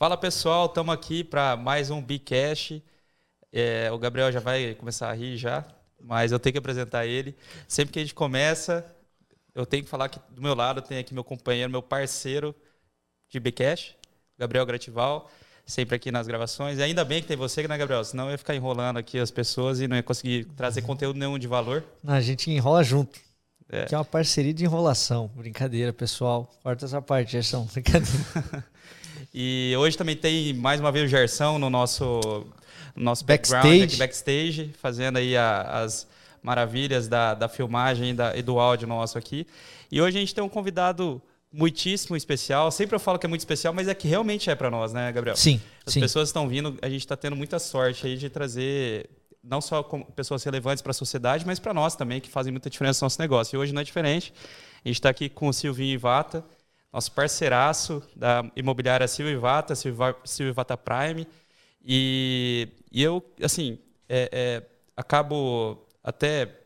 Fala pessoal, estamos aqui para mais um Bcash. É, o Gabriel já vai começar a rir já, mas eu tenho que apresentar ele. Sempre que a gente começa, eu tenho que falar que do meu lado tem aqui meu companheiro, meu parceiro de Bcash, Gabriel Gratival, sempre aqui nas gravações. E ainda bem que tem você, né, Gabriel? Senão eu ia ficar enrolando aqui as pessoas e não ia conseguir trazer conteúdo nenhum de valor. A gente enrola junto. É. Que é uma parceria de enrolação. Brincadeira, pessoal. Corta essa parte, Gerson. Brincadeira. E hoje também tem mais uma vez o Gerson no nosso, nosso backstage. Aqui, backstage, fazendo aí a, as maravilhas da, da filmagem e, da, e do áudio nosso aqui. E hoje a gente tem um convidado muitíssimo especial. Sempre eu falo que é muito especial, mas é que realmente é para nós, né, Gabriel? Sim. As sim. pessoas estão vindo, a gente está tendo muita sorte aí de trazer não só pessoas relevantes para a sociedade, mas para nós também, que fazem muita diferença no nosso negócio. E hoje não é diferente. A gente está aqui com o Silvinho Ivata, nosso parceiraço da imobiliária Silvio Vata, Silvio Vata Prime. E, e eu, assim, é, é, acabo até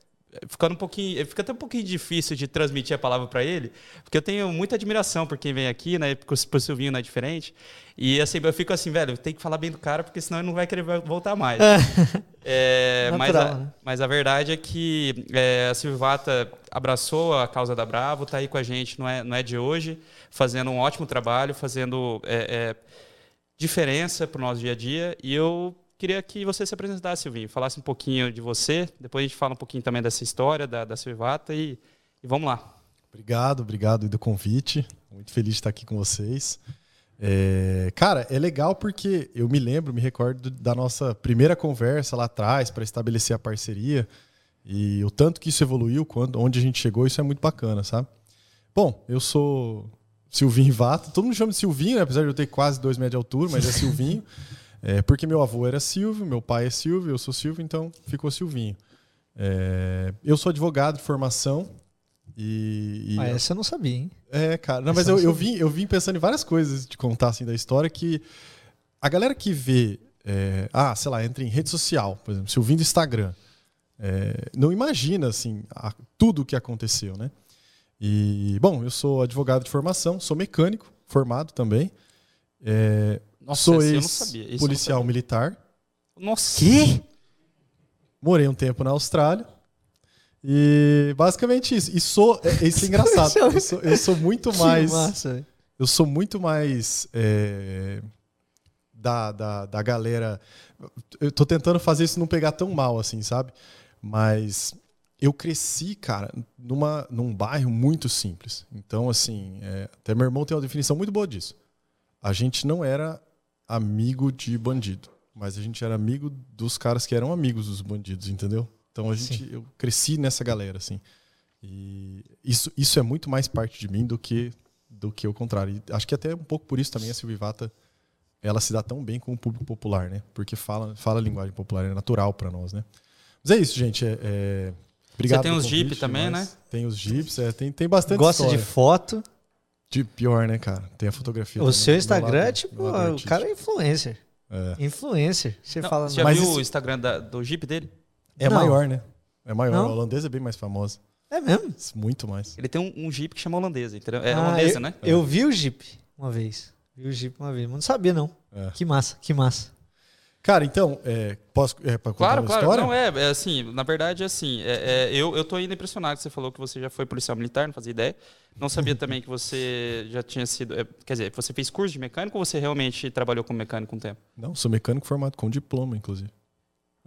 ficando um pouquinho, fica até um pouquinho difícil de transmitir a palavra para ele, porque eu tenho muita admiração por quem vem aqui, né? Porque o Silvinho não é diferente. E assim, eu fico assim, velho, tem que falar bem do cara, porque senão ele não vai querer voltar mais. é, mas, a, né? mas a verdade é que é, a Silvata abraçou a causa da Bravo, tá aí com a gente, não é, não é de hoje, fazendo um ótimo trabalho, fazendo é, é, diferença para o nosso dia a dia. E eu queria que você se apresentasse, Silvinho, falasse um pouquinho de você, depois a gente fala um pouquinho também dessa história da, da Silvata e, e vamos lá. Obrigado, obrigado do convite. Muito feliz de estar aqui com vocês. É, cara, é legal porque eu me lembro, me recordo da nossa primeira conversa lá atrás para estabelecer a parceria e o tanto que isso evoluiu, quando, onde a gente chegou, isso é muito bacana, sabe? Bom, eu sou Silvinho Vato, todo mundo chama de Silvinho, né? apesar de eu ter quase dois metros de altura, mas é Silvinho. É, porque meu avô era Silvio, meu pai é Silvio, eu sou Silvio, então ficou Silvinho. É, eu sou advogado de formação. E, e ah, essa eu não sabia, hein? É, cara. Não, mas eu, eu, vim, eu vim pensando em várias coisas de contar assim, da história que a galera que vê, é, ah, sei lá, entra em rede social, por exemplo, Silvinho do Instagram, é, não imagina assim a, tudo o que aconteceu, né? E, bom, eu sou advogado de formação, sou mecânico, formado também. É, nossa, Sou ex-policial militar. Nossa. Que? Morei um tempo na Austrália. E basicamente isso. E sou. É, isso é engraçado. eu, sou, eu sou muito mais. Massa, eu sou muito mais. É, da, da, da galera. Eu tô tentando fazer isso não pegar tão mal assim, sabe? Mas eu cresci, cara, numa, num bairro muito simples. Então, assim, é, até meu irmão tem uma definição muito boa disso. A gente não era amigo de bandido, mas a gente era amigo dos caras que eram amigos dos bandidos, entendeu? Então a gente, eu cresci nessa galera, assim. E isso, isso é muito mais parte de mim do que do que o contrário. E acho que até um pouco por isso também a Silvivata ela se dá tão bem com o público popular, né? Porque fala, fala a linguagem popular, é natural para nós, né? Mas é isso, gente. É, é... Obrigado. Você tem os Jeep também, né? Tem os Jeeps, é, tem, tem bastante Gosta história. de foto. De pior, né, cara? Tem a fotografia. O seu Instagram lado, é tipo, o cara é influencer. É. Influencer. Você não, fala. Você já Mas viu isso... o Instagram da, do Jeep dele? É não. maior, né? É maior. Não. A holandesa é bem mais famosa. É mesmo? Muito mais. Ele tem um, um Jeep que chama holandesa, entendeu? É ah, holandesa, eu, né? Eu vi o Jeep uma vez. Vi o Jeep uma vez. Mas não sabia, não. É. Que massa, que massa. Cara, então, é, posso é, para contar claro, uma claro. história? Não, é, é assim, na verdade, é assim, é, é, eu, eu tô ainda impressionado que você falou que você já foi policial militar, não fazia ideia. Não sabia também que você já tinha sido. É, quer dizer, você fez curso de mecânico ou você realmente trabalhou como mecânico um tempo? Não, sou mecânico formado com diploma, inclusive.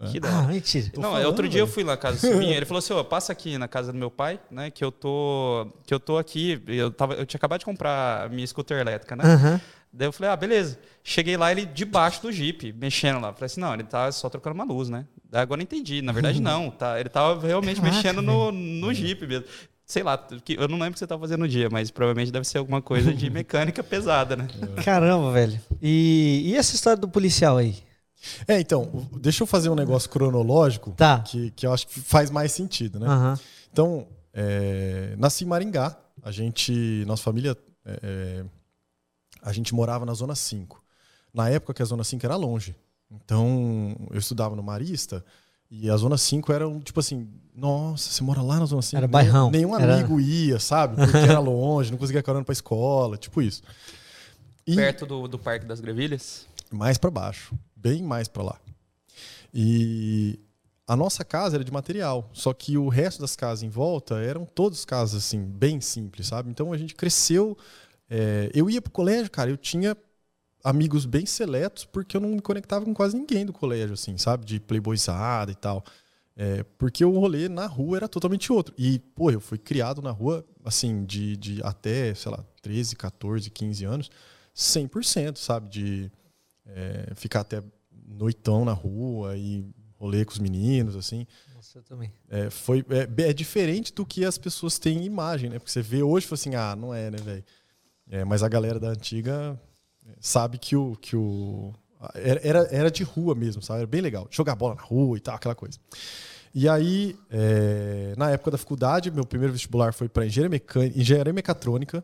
É. Que da Ah, mentira. Não, falando, outro dia eu fui lá na casa do Silvinho, ele falou assim: ó, passa aqui na casa do meu pai, né? Que eu tô. Que eu tô aqui. Eu, tava, eu tinha acabado de comprar a minha scooter elétrica, né? Uhum. Daí eu falei, ah, beleza. Cheguei lá, ele debaixo do Jeep, mexendo lá. Falei assim, não, ele tá só trocando uma luz, né? Daí agora eu entendi. Na verdade, não. Tá, ele tava realmente Caraca, mexendo no, no Jeep mesmo. Sei lá, eu não lembro o que você estava fazendo no dia, mas provavelmente deve ser alguma coisa de mecânica pesada, né? Caramba, velho. E, e essa história do policial aí? É, então, deixa eu fazer um negócio cronológico tá. que, que eu acho que faz mais sentido, né? Uhum. Então, é, nasci em Maringá. A gente, nossa família, é, é a gente morava na Zona 5. Na época que a Zona 5 era longe. Então, eu estudava no Marista e a Zona 5 era um, tipo assim, nossa, você mora lá na Zona 5? Era bairrão. Nenhum amigo era... ia, sabe? Porque era longe, não conseguia carona pra escola, tipo isso. E Perto do, do Parque das Grevilhas? Mais para baixo, bem mais para lá. E a nossa casa era de material, só que o resto das casas em volta eram todas casas assim, bem simples, sabe? Então a gente cresceu. É, eu ia pro colégio, cara, eu tinha amigos bem seletos, porque eu não me conectava com quase ninguém do colégio, assim, sabe? De playboyzada e tal. É, porque o rolê na rua era totalmente outro. E, pô, eu fui criado na rua, assim, de, de até, sei lá, 13, 14, 15 anos, 100%, sabe? De é, ficar até noitão na rua e rolê com os meninos, assim. Nossa, eu também. É, foi, é, é, diferente do que as pessoas têm imagem, né? Porque você vê hoje e fala assim, ah, não é, né, velho? É, mas a galera da antiga sabe que o. Que o era, era de rua mesmo, sabe? Era bem legal. Jogar bola na rua e tal, aquela coisa. E aí, é, na época da faculdade, meu primeiro vestibular foi para engenharia, engenharia mecatrônica,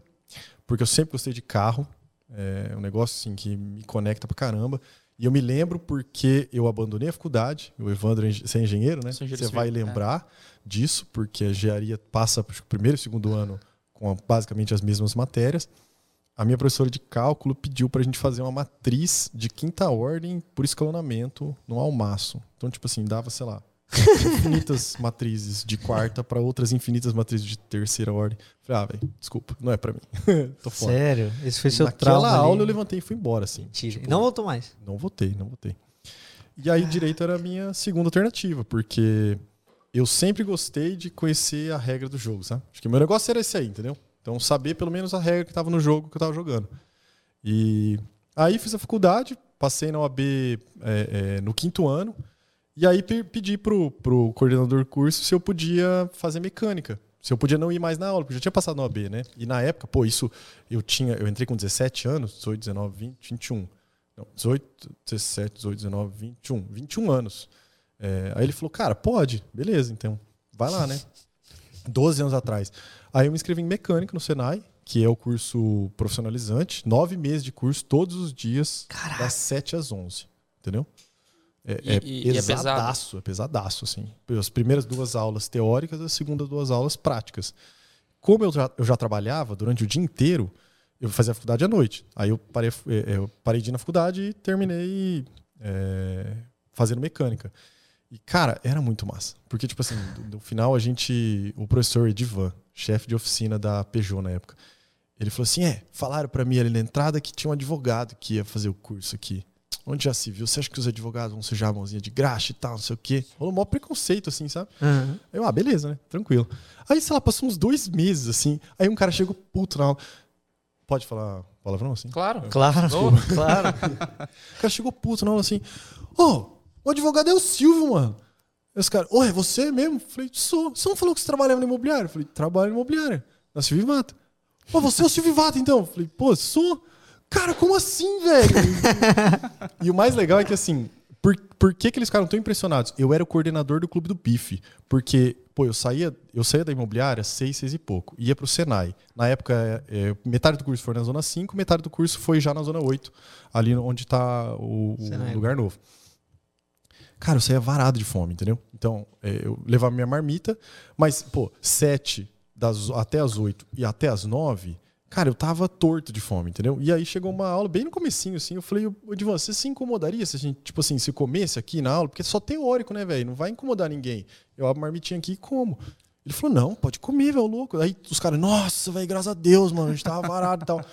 porque eu sempre gostei de carro. É um negócio assim que me conecta pra caramba. E eu me lembro porque eu abandonei a faculdade. O Evandro, você é engenheiro, né? Você vai lembrar é. disso, porque a engenharia passa o primeiro e segundo ano com basicamente as mesmas matérias a minha professora de cálculo pediu para a gente fazer uma matriz de quinta ordem por escalonamento no almaço. Então, tipo assim, dava, sei lá, infinitas matrizes de quarta para outras infinitas matrizes de terceira ordem. Falei, ah, velho, desculpa, não é para mim. Tô fora. Sério? Esse foi seu Naquela trauma aula ali. eu levantei e fui embora, assim. Mentira. Tipo, não voltou mais? Não votei, não votei. E aí, direito era a minha segunda alternativa, porque eu sempre gostei de conhecer a regra do jogo, sabe? Acho que o meu negócio era esse aí, entendeu? Então, saber pelo menos a regra que estava no jogo que eu estava jogando. E aí fiz a faculdade, passei na OAB é, é, no quinto ano, e aí pedi pro, pro coordenador do curso se eu podia fazer mecânica. Se eu podia não ir mais na aula, porque eu já tinha passado na OAB, né? E na época, pô, isso eu tinha, eu entrei com 17 anos, 18, 19, 20, 21. Não, 18, 17, 18, 19, 21. 21 anos. É, aí ele falou, cara, pode, beleza, então, vai lá, né? 12 anos atrás. Aí eu me inscrevi em mecânica no Senai, que é o curso profissionalizante, nove meses de curso, todos os dias, Caraca. das 7 às 11. Entendeu? É, e, é, e, é pesadaço, é, é pesadaço, assim. As primeiras duas aulas teóricas, as segundas duas aulas práticas. Como eu já, eu já trabalhava durante o dia inteiro, eu fazia a faculdade à noite. Aí eu parei, é, eu parei de ir na faculdade e terminei é, fazendo mecânica. E, cara, era muito massa. Porque, tipo assim, no final a gente. O professor Edivan, chefe de oficina da Peugeot na época, ele falou assim: é, falaram para mim ali na entrada que tinha um advogado que ia fazer o curso aqui. Onde já se viu? Você acha que os advogados vão sujar a mãozinha de graxa e tal, não sei o quê? Rolou um maior preconceito, assim, sabe? Uhum. Aí eu, ah, beleza, né? Tranquilo. Aí, sei lá, passou uns dois meses, assim. Aí um cara chegou puto na aula. Pode falar palavrão assim? Claro. Claro, claro. o cara chegou puto na aula assim. Ô, oh, o advogado é o Silvio, mano. Os caras, ô, é você mesmo? falei, sou. Você não falou que você trabalhava no imobiliário? falei, trabalho no imobiliário. Na Silvio Vata. Pô, você é o Silvio Vata, então? falei, pô, sou. Cara, como assim, velho? e o mais legal é que, assim, por, por que, que eles ficaram tão impressionados? Eu era o coordenador do clube do Bife. Porque, pô, eu saía, eu saía da imobiliária seis, seis e pouco. Ia pro Senai. Na época, é, metade do curso foi na zona 5, metade do curso foi já na zona 8, ali onde tá o, o lugar novo. Cara, eu saía varado de fome, entendeu? Então, é, eu levava minha marmita, mas, pô, sete das, até as oito e até as nove, cara, eu tava torto de fome, entendeu? E aí chegou uma aula bem no comecinho, assim, eu falei, Divan, você se incomodaria se a gente, tipo assim, se comesse aqui na aula? Porque é só teórico, né, velho? Não vai incomodar ninguém. Eu abro a marmitinha aqui e como. Ele falou, não, pode comer, velho, louco. Aí os caras, nossa, velho, graças a Deus, mano, a gente tava varado e tal.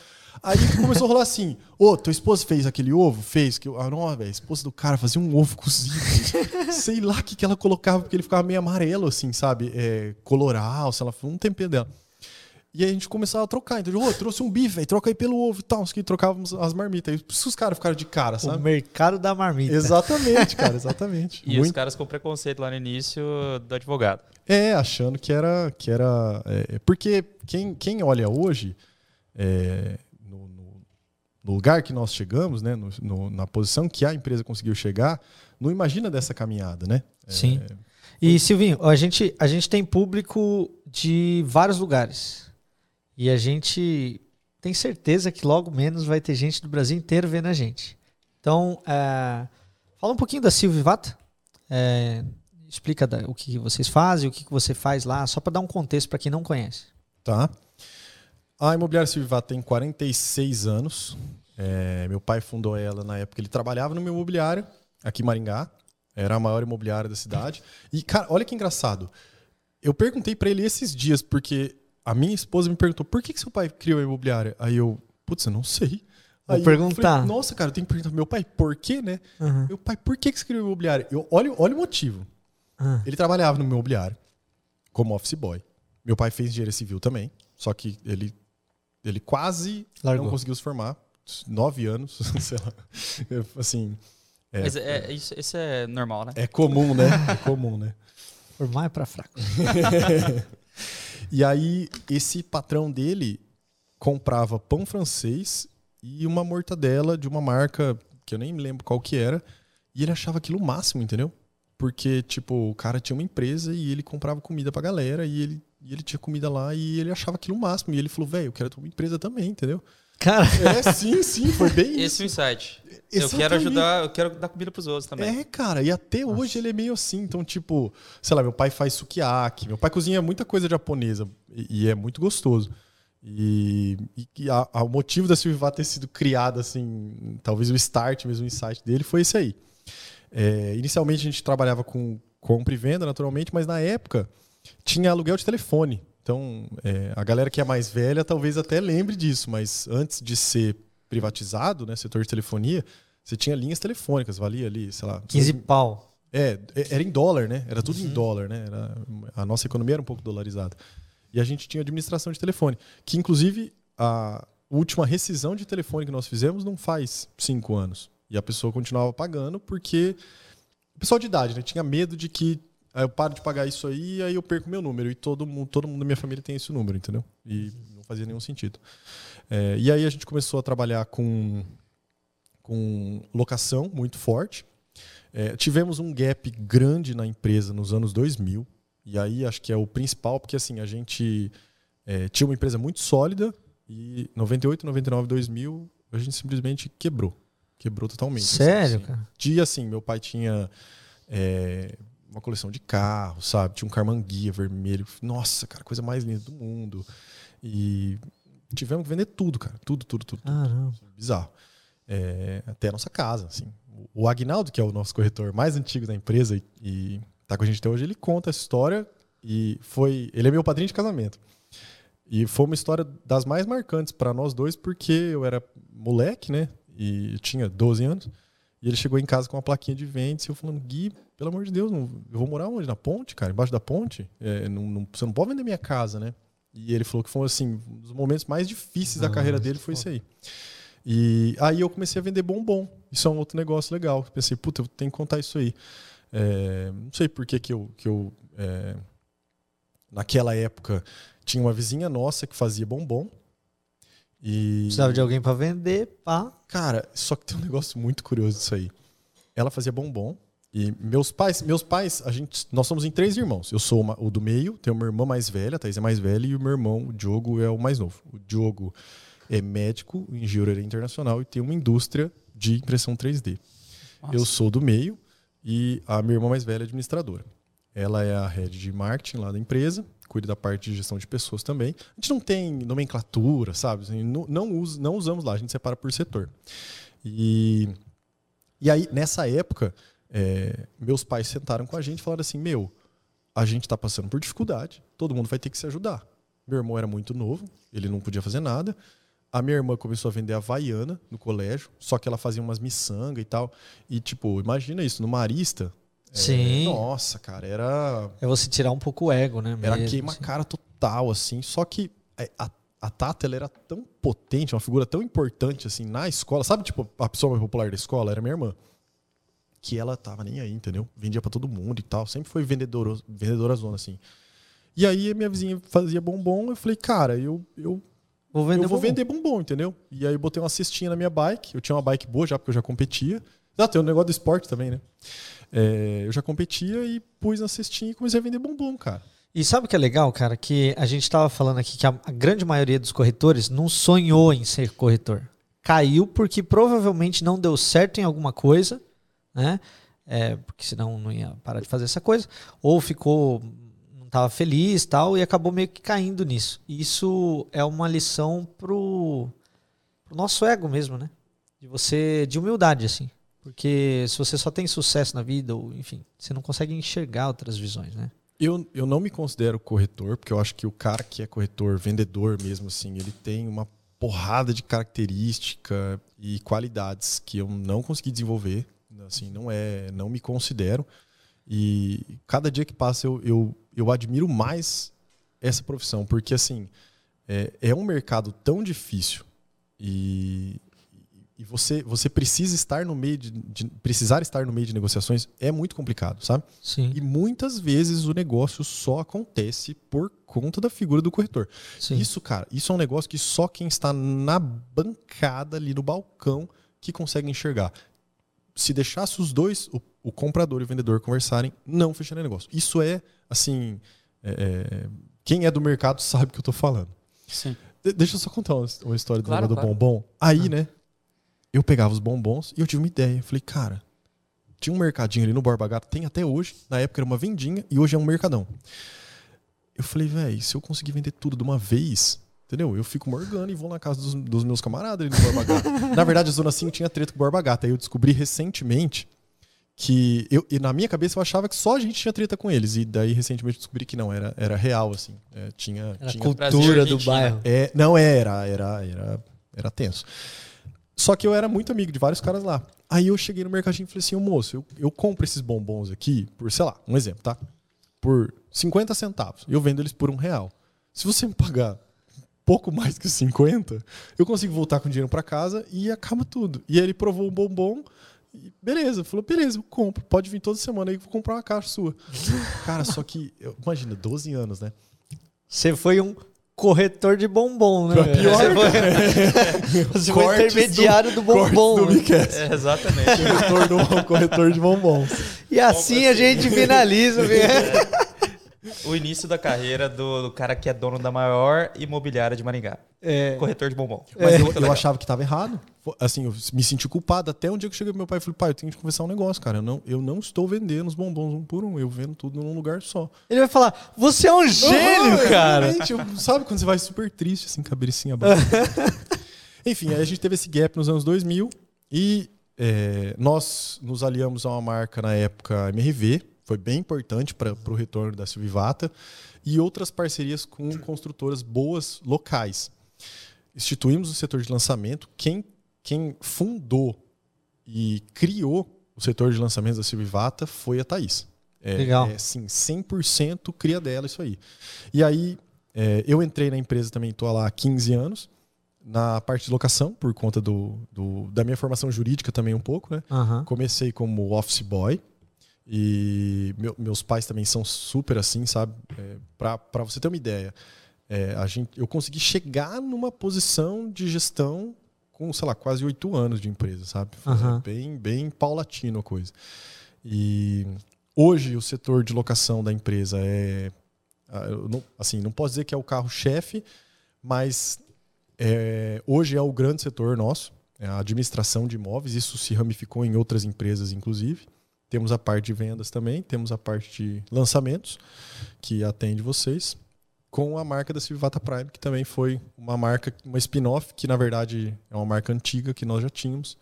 Aí começou a rolar assim: Ô, tua esposa fez aquele ovo? Fez. Que, ah, não, velho, a esposa do cara fazia um ovo cozido. sei lá o que, que ela colocava, porque ele ficava meio amarelo, assim, sabe? É, coloral, sei lá, foi um tempero dela. E aí a gente começava a trocar. Então, ô, trouxe um bife, aí troca aí pelo ovo e tal. que trocávamos as marmitas. Aí os caras ficaram de cara, sabe? O mercado da marmita. Exatamente, cara, exatamente. e Muito... os caras com preconceito lá no início do advogado. É, achando que era. Que era é, porque quem, quem olha hoje. É, no lugar que nós chegamos, né, no, no, na posição que a empresa conseguiu chegar, não imagina dessa caminhada, né? Sim. É... E Silvinho, a gente, a gente tem público de vários lugares. E a gente tem certeza que logo menos vai ter gente do Brasil inteiro vendo a gente. Então, é, fala um pouquinho da Silvivata. É, explica o que vocês fazem, o que você faz lá, só para dar um contexto para quem não conhece. Tá. A Imobiliária Silvivata tem 46 anos. É, meu pai fundou ela na época. Ele trabalhava no meu imobiliário, aqui em Maringá. Era a maior imobiliária da cidade. E, cara, olha que engraçado. Eu perguntei para ele esses dias, porque a minha esposa me perguntou por que, que seu pai criou a imobiliária? Aí eu, putz, eu não sei. Vou Aí perguntar. Falei, Nossa, cara, eu tenho que perguntar. Meu pai, por quê, né? Uhum. Meu pai, por que, que você criou a imobiliária? Eu, olha, olha o motivo. Uhum. Ele trabalhava no meu imobiliário como office boy. Meu pai fez engenharia civil também, só que ele, ele quase Largou. não conseguiu se formar. Nove anos, sei lá. Assim. É, Mas é, é, isso, isso é normal, né? É comum, né? É comum, né? Formar é pra fraco. e aí, esse patrão dele comprava pão francês e uma mortadela de uma marca que eu nem me lembro qual que era. E ele achava aquilo o máximo, entendeu? Porque, tipo, o cara tinha uma empresa e ele comprava comida pra galera e ele, e ele tinha comida lá e ele achava aquilo o máximo. E ele falou, velho, eu quero ter uma empresa também, entendeu? Cara. É, sim, sim, foi bem isso. Esse é o insight. Eu quero ajudar, eu quero dar comida pros outros também. É, cara, e até Nossa. hoje ele é meio assim. Então, tipo, sei lá, meu pai faz sukiyaki, meu pai cozinha muita coisa japonesa e, e é muito gostoso. E, e a, a, o motivo da Silvivá ter sido criada, assim, talvez o start mesmo, o insight dele, foi esse aí. É, inicialmente a gente trabalhava com compra e venda, naturalmente, mas na época tinha aluguel de telefone. Então, é, a galera que é mais velha talvez até lembre disso, mas antes de ser privatizado, né, setor de telefonia, você tinha linhas telefônicas, valia ali, sei lá. 15 pau. É, é, era em dólar, né? Era tudo uhum. em dólar, né? Era, a nossa economia era um pouco dolarizada. E a gente tinha administração de telefone, que inclusive a última rescisão de telefone que nós fizemos não faz cinco anos. E a pessoa continuava pagando porque pessoal de idade, né? Tinha medo de que aí eu paro de pagar isso aí, aí eu perco meu número. E todo mundo, todo mundo da minha família tem esse número, entendeu? E não fazia nenhum sentido. É, e aí a gente começou a trabalhar com, com locação muito forte. É, tivemos um gap grande na empresa nos anos 2000. E aí acho que é o principal, porque assim, a gente é, tinha uma empresa muito sólida e 98, 99, 2000 a gente simplesmente quebrou. Quebrou totalmente. Sério, assim. cara? Dia assim, meu pai tinha é, uma coleção de carros, sabe? Tinha um Carmanguia vermelho. Nossa, cara, coisa mais linda do mundo. E tivemos que vender tudo, cara. Tudo, tudo, tudo. Ah, tudo. Bizarro. É, até a nossa casa, assim. O Agnaldo, que é o nosso corretor mais antigo da empresa e, e tá com a gente até hoje, ele conta essa história e foi. Ele é meu padrinho de casamento. E foi uma história das mais marcantes para nós dois, porque eu era moleque, né? E tinha 12 anos. E ele chegou em casa com uma plaquinha de ventes e eu falando, Gui, pelo amor de Deus, não, eu vou morar onde? Na ponte, cara? Embaixo da ponte? É, não, não, você não pode vender minha casa, né? E ele falou que foi assim, um dos momentos mais difíceis da carreira dele foi isso aí. E aí eu comecei a vender bombom. Isso é um outro negócio legal. Pensei, puta, eu tenho que contar isso aí. É, não sei por que, que eu, que eu é, naquela época tinha uma vizinha nossa que fazia bombom. E... Precisava de alguém para vender, pá. Cara, só que tem um negócio muito curioso disso aí. Ela fazia bombom. E meus pais, meus pais, a gente, nós somos em três irmãos. Eu sou uma, o do meio, tenho uma irmã mais velha, a Thaís é mais velha, e o meu irmão, o Diogo, é o mais novo. O Diogo é médico em engenharia internacional e tem uma indústria de impressão 3D. Nossa. Eu sou do meio, e a minha irmã mais velha é administradora. Ela é a head de marketing lá da empresa, cuida da parte de gestão de pessoas também. A gente não tem nomenclatura, sabe? Assim, não, não, usa, não usamos lá, a gente separa por setor. E, e aí, nessa época, é, meus pais sentaram com a gente e falaram assim: Meu, a gente está passando por dificuldade, todo mundo vai ter que se ajudar. Meu irmão era muito novo, ele não podia fazer nada. A minha irmã começou a vender Havaiana no colégio, só que ela fazia umas miçanga e tal. E, tipo, imagina isso, no Marista. É, Sim. É, nossa, cara, era. É você tirar um pouco o ego, né? Era queima assim. cara total, assim. Só que é, a, a Tata, ela era tão potente, uma figura tão importante, assim, na escola. Sabe, tipo, a pessoa mais popular da escola era minha irmã. Que ela tava nem aí, entendeu? Vendia para todo mundo e tal. Sempre foi vendedora, vendedora zona, assim. E aí minha vizinha fazia bombom, eu falei, cara, eu, eu Vou vender eu vou bombom. vender bombom, entendeu? E aí eu botei uma cestinha na minha bike. Eu tinha uma bike boa já, porque eu já competia. Ah, tem um negócio do esporte também, né? É, eu já competia e pus na cestinha e comecei a vender bombom, cara. E sabe o que é legal, cara? Que a gente estava falando aqui que a, a, grande maioria dos corretores não sonhou em ser corretor. Caiu porque provavelmente não deu certo em alguma coisa, né? É, porque senão não ia parar de fazer essa coisa. Ou ficou tava feliz tal, e acabou meio que caindo nisso. Isso é uma lição pro, pro nosso ego mesmo, né? de você de humildade assim. Porque se você só tem sucesso na vida, ou enfim, você não consegue enxergar outras visões, né? Eu, eu não me considero corretor, porque eu acho que o cara que é corretor, vendedor mesmo, assim, ele tem uma porrada de característica e qualidades que eu não consegui desenvolver. Assim, não é, não me considero. E cada dia que passa eu, eu, eu admiro mais essa profissão, porque assim é, é um mercado tão difícil e, e você, você precisa estar no meio de, de, precisar estar no meio de negociações é muito complicado, sabe? Sim. E muitas vezes o negócio só acontece por conta da figura do corretor. Sim. Isso, cara, isso é um negócio que só quem está na bancada ali no balcão que consegue enxergar. Se deixasse os dois, o, o comprador e o vendedor conversarem, não fecharia negócio. Isso é, assim, é, é quem é do mercado sabe o que eu estou falando. Sim. De deixa eu só contar uma, uma história claro, do, claro. do bombom. Aí, ah. né, eu pegava os bombons e eu tive uma ideia. Falei, cara, tinha um mercadinho ali no Borba Gato, tem até hoje. Na época era uma vendinha e hoje é um mercadão. Eu falei, velho, se eu conseguir vender tudo de uma vez, entendeu? Eu fico morgando e vou na casa dos, dos meus camaradas ali no Borba Gato. na verdade, a Zona 5 tinha treta com o Borba Gato. Aí eu descobri recentemente que eu e na minha cabeça eu achava que só a gente tinha treta com eles e daí recentemente descobri que não era era real assim é, tinha era tinha cultura do bairro é não era era era era tenso só que eu era muito amigo de vários caras lá. Aí eu cheguei no mercadinho e falei assim, moço, eu, eu compro esses bombons aqui por, sei lá, um exemplo, tá? Por 50 centavos. Eu vendo eles por um real. Se você me pagar pouco mais que 50, eu consigo voltar com dinheiro para casa e acaba tudo. E aí ele provou o bombom e beleza, falou, beleza, eu compro. Pode vir toda semana aí que eu vou comprar uma caixa sua. Cara, só que, imagina, 12 anos, né? Você foi um corretor de bombom, né? Pior, você foi, você foi intermediário do, do bombom. Do é, exatamente. corretor, do, corretor de bombom. E assim a gente finaliza. O início da carreira do, do, cara que é dono da maior imobiliária de Maringá. É. Corretor de bombom. Mas é. eu, eu achava que estava errado. Assim, eu me senti culpado até um dia que eu cheguei pro meu pai e falei, pai, eu tenho que conversar um negócio, cara. Eu não, eu não estou vendendo os bombons um por um, eu vendo tudo num lugar só. Ele vai falar, você é um gênio, uhum, cara. sabe quando você vai super triste, assim, cabecinha baixa. Enfim, aí a gente teve esse gap nos anos 2000 e é, nós nos aliamos a uma marca na época MRV, foi bem importante para o retorno da Silvivata, e outras parcerias com construtoras boas locais instituímos o setor de lançamento. Quem, quem fundou e criou o setor de lançamentos da Silvivata foi a Thaís. É, Legal. É, sim, 100% cria dela isso aí. E aí, é, eu entrei na empresa também, estou lá há 15 anos, na parte de locação, por conta do, do da minha formação jurídica também um pouco, né? Uhum. Comecei como office boy, e meu, meus pais também são super assim, sabe? É, para você ter uma ideia, é, a gente, eu consegui chegar numa posição de gestão com, sei lá, quase oito anos de empresa, sabe? Uhum. bem, bem paulatino a coisa. E hoje o setor de locação da empresa é, não, assim, não posso dizer que é o carro-chefe, mas é, hoje é o grande setor nosso, é a administração de imóveis. Isso se ramificou em outras empresas, inclusive. Temos a parte de vendas também, temos a parte de lançamentos, que atende vocês com a marca da Civivata Prime, que também foi uma marca, uma spin-off, que na verdade é uma marca antiga que nós já tínhamos,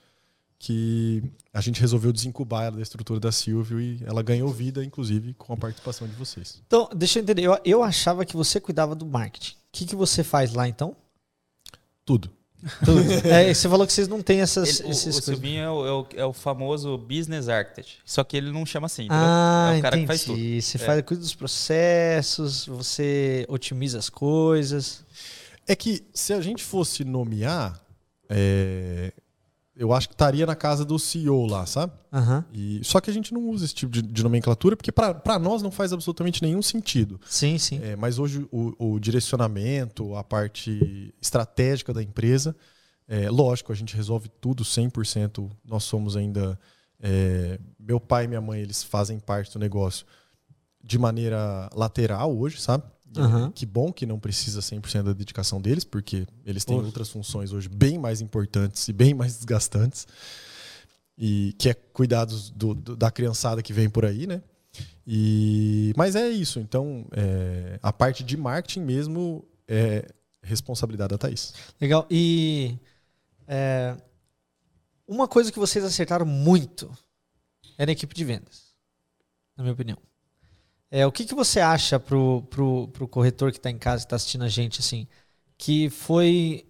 que a gente resolveu desincubar ela da estrutura da Silvio e ela ganhou vida, inclusive, com a participação de vocês. Então, deixa eu entender, eu, eu achava que você cuidava do marketing. O que, que você faz lá então? Tudo. É, você falou que vocês não têm essas. Ele, esses o, o Silvinho é o, é o, famoso business architect. Só que ele não chama assim. Ah, é o cara entendi. que faz tudo. Você é. faz, cuida dos processos, você otimiza as coisas. É que se a gente fosse nomear, é, eu acho que estaria na casa do CEO lá, sabe? Uhum. E, só que a gente não usa esse tipo de, de nomenclatura, porque para nós não faz absolutamente nenhum sentido. Sim, sim. É, mas hoje o, o, direcionamento, a parte estratégica da empresa, é, lógico, a gente resolve tudo 100%. Nós somos ainda. É, meu pai e minha mãe, eles fazem parte do negócio de maneira lateral hoje, sabe? Uhum. Que bom que não precisa 100% da dedicação deles, porque eles têm outras funções hoje bem mais importantes e bem mais desgastantes. E que é cuidados do, do, da criançada que vem por aí, né? E, mas é isso. Então, é, a parte de marketing mesmo é responsabilidade da Thaís. Legal. E é, Uma coisa que vocês acertaram muito é na equipe de vendas, na minha opinião. É, o que, que você acha pro, pro, pro corretor que está em casa, que está assistindo a gente, assim, que foi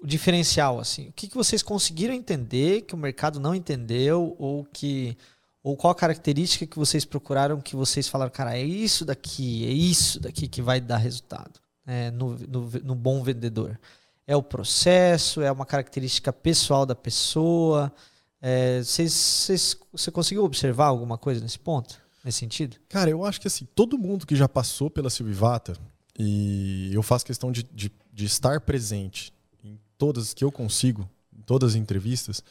o diferencial, assim? O que, que vocês conseguiram entender que o mercado não entendeu ou que ou qual a característica que vocês procuraram que vocês falaram, cara, é isso daqui, é isso daqui que vai dar resultado é, no, no, no bom vendedor? É o processo, é uma característica pessoal da pessoa? É, vocês, vocês, você conseguiu observar alguma coisa nesse ponto? Nesse sentido? Cara, eu acho que assim, todo mundo que já passou pela Silvivata, e eu faço questão de, de, de estar presente em todas que eu consigo, em todas as entrevistas,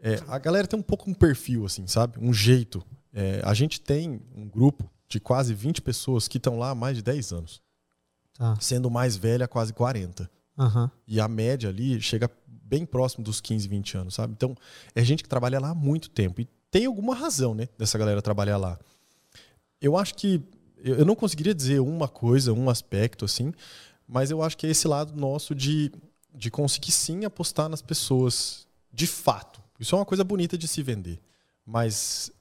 é, a galera tem um pouco um perfil, assim, sabe? Um jeito. É, a gente tem um grupo de quase 20 pessoas que estão lá há mais de 10 anos. Tá. Sendo mais velha, quase 40. Uhum. E a média ali chega bem próximo dos 15, 20 anos, sabe? Então, é gente que trabalha lá há muito tempo. E tem alguma razão, né, dessa galera trabalhar lá eu acho que eu não conseguiria dizer uma coisa, um aspecto assim, mas eu acho que é esse lado nosso de, de conseguir sim apostar nas pessoas de fato. Isso é uma coisa bonita de se vender, mas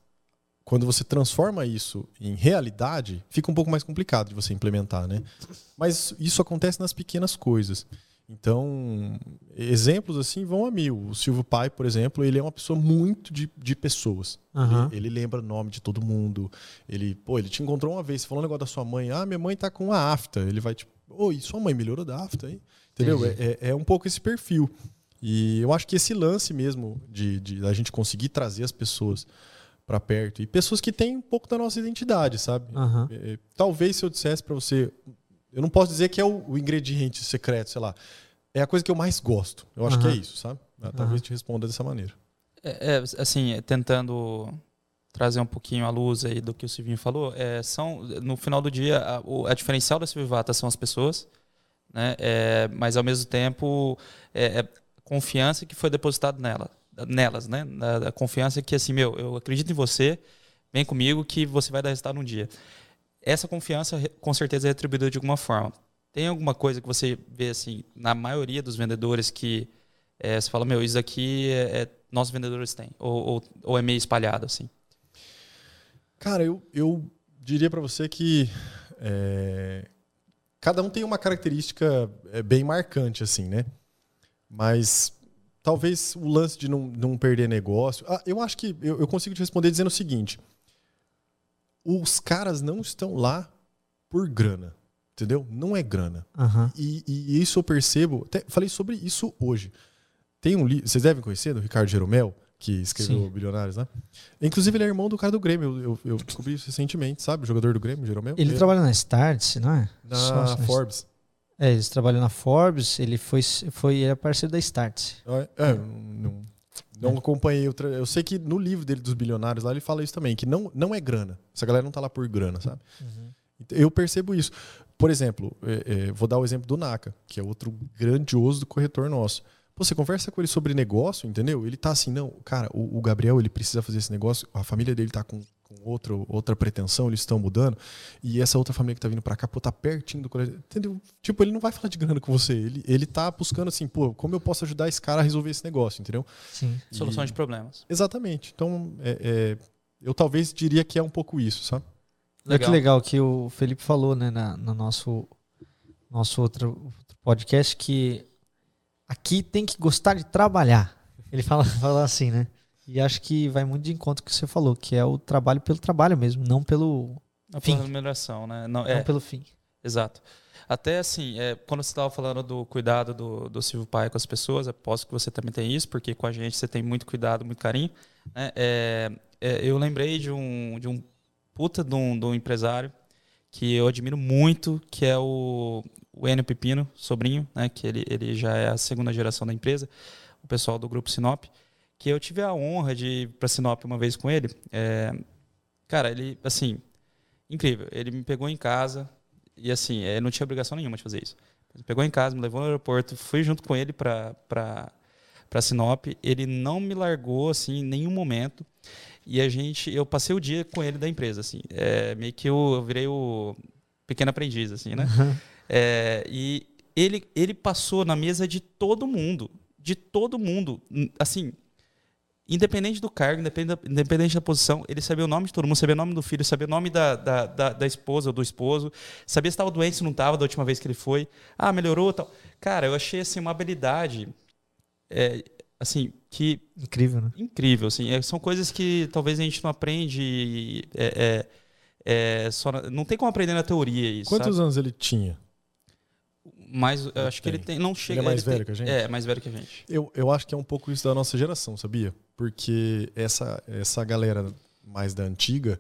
quando você transforma isso em realidade, fica um pouco mais complicado de você implementar, né? Mas isso acontece nas pequenas coisas. Então, exemplos assim vão a mil. O Silvio Pai, por exemplo, ele é uma pessoa muito de, de pessoas. Uhum. Ele, ele, lembra o nome de todo mundo. Ele, pô, ele te encontrou uma vez, você falou um negócio da sua mãe. Ah, minha mãe tá com a afta. Ele vai tipo, oi, sua mãe melhorou da afta, hein? Entendeu? É, é, é, um pouco esse perfil. E eu acho que esse lance mesmo de, de a gente conseguir trazer as pessoas para perto e pessoas que têm um pouco da nossa identidade, sabe? Uhum. Talvez se eu dissesse para você eu não posso dizer que é o, o, ingrediente secreto, sei lá. É a coisa que eu mais gosto. Eu acho uhum. que é isso, sabe? Talvez uhum. te responda dessa maneira. É, é, assim, tentando trazer um pouquinho a luz aí do que o Silvinho falou, é, são, no final do dia, a, a diferencial da Silvivata são as pessoas, né? É, mas ao mesmo tempo, é, é confiança que foi depositada nela, nelas, né? A, a, confiança que, assim, meu, eu acredito em você, vem comigo que você vai dar resultado um dia essa confiança com certeza é retribuída de alguma forma. Tem alguma coisa que você vê assim, na maioria dos vendedores que é, você fala, meu, isso aqui é, é nossos vendedores têm, ou, ou, ou, é meio espalhado assim? Cara, eu, eu diria para você que é, cada um tem uma característica é, bem marcante, assim, né? Mas talvez o lance de não, não perder negócio. Ah, eu acho que eu, eu consigo te responder dizendo o seguinte: os caras não estão lá por grana. Entendeu? Não é grana. Uhum. E, e, isso eu percebo. Até falei sobre isso hoje. Tem um livro. Vocês devem conhecer, do Ricardo Jeromel, que escreveu Sim. Bilionários, né? Inclusive, ele é irmão do cara do Grêmio. Eu, eu, descobri isso recentemente, sabe? O jogador do Grêmio, Jeromel. Ele, ele trabalha na Startse, não é? Na Sócio Forbes. É, eles trabalham na Forbes, ele foi, foi ele é parceiro da Startse. É, é não, não acompanhei. Outra, eu sei que no livro dele dos bilionários lá ele fala isso também, que não, não é grana. Essa galera não tá lá por grana, sabe? Uhum. Eu percebo isso. Por exemplo, é, é, vou dar o exemplo do Naka, que é outro grandioso do corretor nosso. Pô, você conversa com ele sobre negócio, entendeu? Ele tá assim, não, cara, o, o Gabriel ele precisa fazer esse negócio, a família dele tá com com outro, outra pretensão, eles estão mudando, e essa outra família que tá vindo para cá, pô, tá pertinho do colégio. Entendeu? Tipo, ele não vai falar de grana com você. Ele, ele tá buscando assim, pô, como eu posso ajudar esse cara a resolver esse negócio, entendeu? Sim. E... Solução de problemas. Exatamente. Então, é, é, eu talvez diria que é um pouco isso, sabe? Legal. É que legal que o Felipe falou, né, na, no nosso, nosso outro, outro podcast, que aqui tem que gostar de trabalhar. Ele fala, fala assim, né? E acho que vai muito de encontro com o que você falou, que é o trabalho pelo trabalho mesmo, não pelo não fim. Remuneração, né? Não, é, não pelo fim. Exato. Até assim, é, quando você estava falando do cuidado do, do Silvio Pai com as pessoas, aposto que você também tem isso, porque com a gente você tem muito cuidado, muito carinho. Né? É, é, eu lembrei de um, de um puta de um, de um empresário que eu admiro muito, que é o, o Enio Pepino, sobrinho, né? que ele, ele já é a segunda geração da empresa, o pessoal do Grupo Sinop que eu tive a honra de ir para Sinop uma vez com ele. É, cara, ele, assim, incrível. Ele me pegou em casa e, assim, ele não tinha obrigação nenhuma de fazer isso. Ele pegou em casa, me levou no aeroporto, fui junto com ele para para Sinop. Ele não me largou, assim, em nenhum momento. E a gente, eu passei o dia com ele da empresa, assim. É, meio que eu, eu virei o pequeno aprendiz, assim, né? Uhum. É, e ele, ele passou na mesa de todo mundo. De todo mundo. Assim, independente do cargo, independente da, independente da posição, ele sabia o nome de todo mundo, sabia o nome do filho, sabia o nome da, da, da, da esposa ou do esposo, sabia se estava doente, se não estava da última vez que ele foi. Ah, melhorou tal. Cara, eu achei assim uma habilidade é, assim que incrível, né? Incrível, assim. É, são coisas que talvez a gente não aprende. É, é, é só, não tem como aprender na teoria isso. Quantos sabe? anos ele tinha? Mas eu acho que ele tem. Não chega. Ele é mais ele velho tem, que a gente? É, mais velho que a gente. Eu, eu acho que é um pouco isso da nossa geração, sabia? Porque essa, essa galera mais da antiga,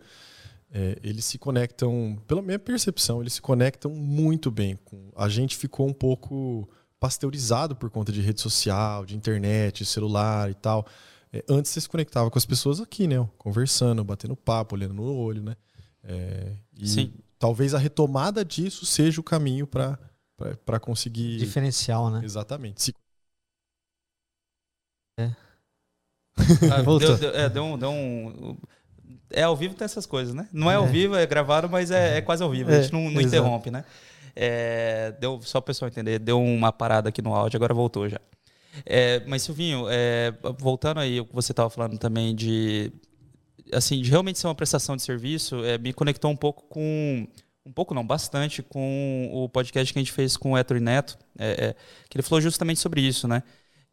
é, eles se conectam, pela minha percepção, eles se conectam muito bem. Com, a gente ficou um pouco pasteurizado por conta de rede social, de internet, celular e tal. É, antes você se conectava com as pessoas aqui, né? Conversando, batendo papo, olhando no olho, né? É, e Sim. talvez a retomada disso seja o caminho para para conseguir. Diferencial, né? Exatamente. Se... É. Ah, deu, deu, é, deu um, deu um. É ao vivo tem essas coisas, né? Não é ao É. vivo, é gravado, mas é, é quase ao vivo. É, a gente não, não exato. interrompe, né? É, deu, só o pessoal entender, deu uma parada aqui no áudio, agora voltou já. É, mas, Silvinho, é, voltando aí o que você estava falando também de. Assim, de realmente ser uma prestação de serviço, é, me conectou um pouco com. Um pouco não, bastante com o podcast que a gente fez com o Héctor Neto, é, é, que ele falou justamente sobre isso, né?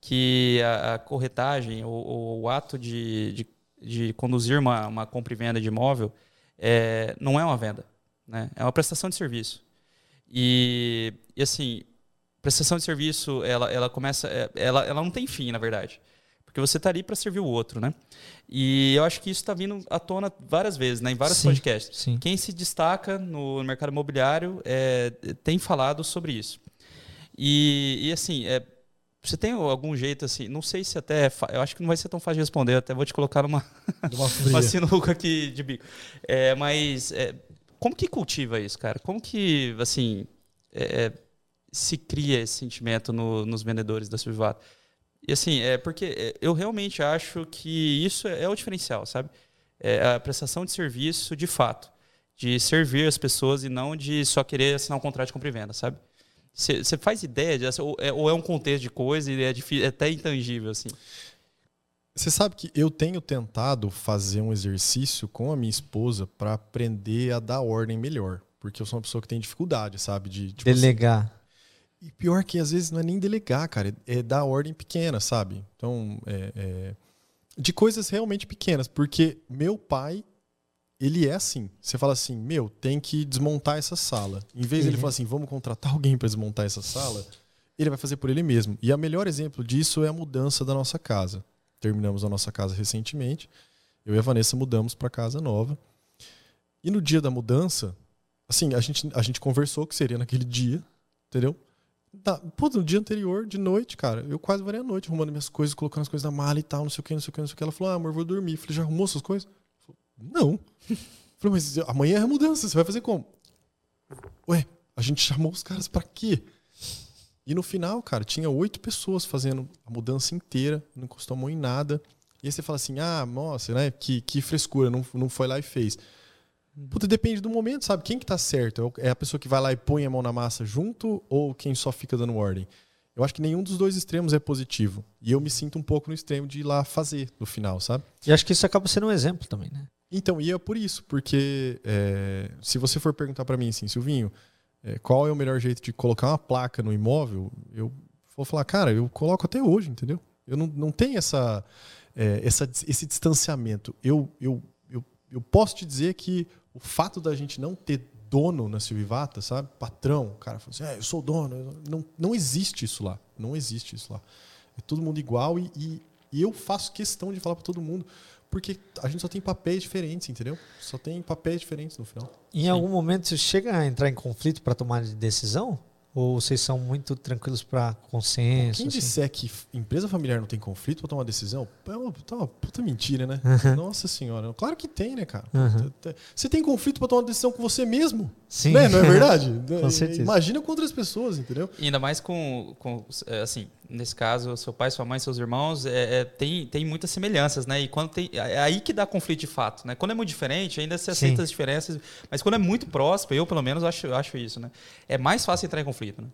Que a, a corretagem, o, o ato de, de, de conduzir uma, uma compra e venda de imóvel é, não é uma venda, né? É uma prestação de serviço. E, e assim, prestação de serviço, ela, ela começa, é, ela, ela não tem fim, na verdade. Porque você está ali para servir o outro, né? E eu acho que isso está vindo à tona várias vezes, né? Em vários Sim, podcasts. sim. Quem se destaca no mercado imobiliário é, tem falado sobre isso. E, e assim, é, você tem algum jeito assim, não sei se até, é eu acho que não vai ser tão fácil de responder, até vou te colocar numa, Uma sinuca aqui de bico. É, mas é, como que cultiva isso, cara? Como que, assim, é, se cria esse sentimento no- nos vendedores da Silvato? E assim, é porque é, eu realmente acho que isso é, é o diferencial, sabe? É a prestação de serviço de fato, de servir as pessoas e não de só querer assinar um contrato de compra e venda, sabe? Você faz ideia de, ou é, ou é um contexto de coisa e é, difícil, é até intangível, assim. Você sabe que eu tenho tentado fazer um exercício com a minha esposa para aprender a dar ordem melhor. Porque eu sou uma pessoa que tem dificuldade, sabe? De, tipo assim, Delegar. E pior que às vezes não é nem delegar, cara, é dar ordem pequena, sabe? Então, é, é, de coisas realmente pequenas, porque meu pai, ele é assim. Você fala assim, meu, tem que desmontar essa sala. Em vez de ele Uhum. falar assim, vamos contratar alguém para desmontar essa sala, ele vai fazer por ele mesmo. E o melhor exemplo disso é a mudança da nossa casa. Terminamos a nossa casa recentemente. Eu e a Vanessa mudamos para casa nova. E no dia da mudança, assim, a gente, a gente conversou que seria naquele dia, entendeu? Tá, pô, no dia anterior, de noite, cara, eu quase varei a noite arrumando minhas coisas, colocando as coisas na mala e tal, não sei o que, não sei o que, não sei o que. Ela falou, ah, amor, vou dormir. Eu falei, já arrumou suas coisas? Não. Falei, mas amanhã é mudança, você vai fazer como? Ué, a gente chamou os caras pra quê? E no final, cara, tinha oito pessoas fazendo a mudança inteira, não encostou a mão em nada. E aí você fala assim, ah, nossa, né, que, que frescura, não, não foi lá e fez. Puta, depende do momento, sabe? Quem que tá certo? É É a pessoa que vai lá e põe a mão na massa junto ou quem só fica dando ordem? Eu acho que nenhum dos dois extremos é positivo. E eu me sinto um pouco no extremo de ir lá fazer no final, sabe? E acho que isso acaba sendo um exemplo também, né? Então, e é por isso, porque é, se você for perguntar para mim assim, Silvinho, é, qual é o melhor jeito de colocar uma placa no imóvel, eu vou falar, cara, eu coloco até hoje, entendeu? Eu não, não tenho essa, é, essa, esse distanciamento. Eu, eu, eu, eu posso te dizer que o fato da gente não ter dono na Silvivata, sabe? Patrão, o cara fala assim, é, eu sou dono. Não, não existe isso lá. Não existe isso lá. É todo mundo igual e, e, e eu faço questão de falar para todo mundo, porque a gente só tem papéis diferentes, entendeu? Só tem papéis diferentes no final. Em algum momento você chega a entrar em conflito para tomar de decisão? Ou vocês são muito tranquilos para consenso? Quem assim? disser que empresa familiar não tem conflito para tomar decisão, é uma, tá uma puta mentira, né? Nossa senhora. Claro que tem, né, cara? Uhum. Você tem conflito para tomar decisão com você mesmo. Sim. Né? Não é verdade? Com certeza. Imagina com outras pessoas, entendeu? E ainda mais com, com é, assim, nesse caso, seu pai, sua mãe, seus irmãos, é, é, tem, tem muitas semelhanças, né? E quando tem, é aí que dá conflito de fato, né? Quando é muito diferente, ainda se aceita Sim. as diferenças, mas quando é muito próximo, eu pelo menos acho, acho isso, né? É mais fácil entrar em conflito, né?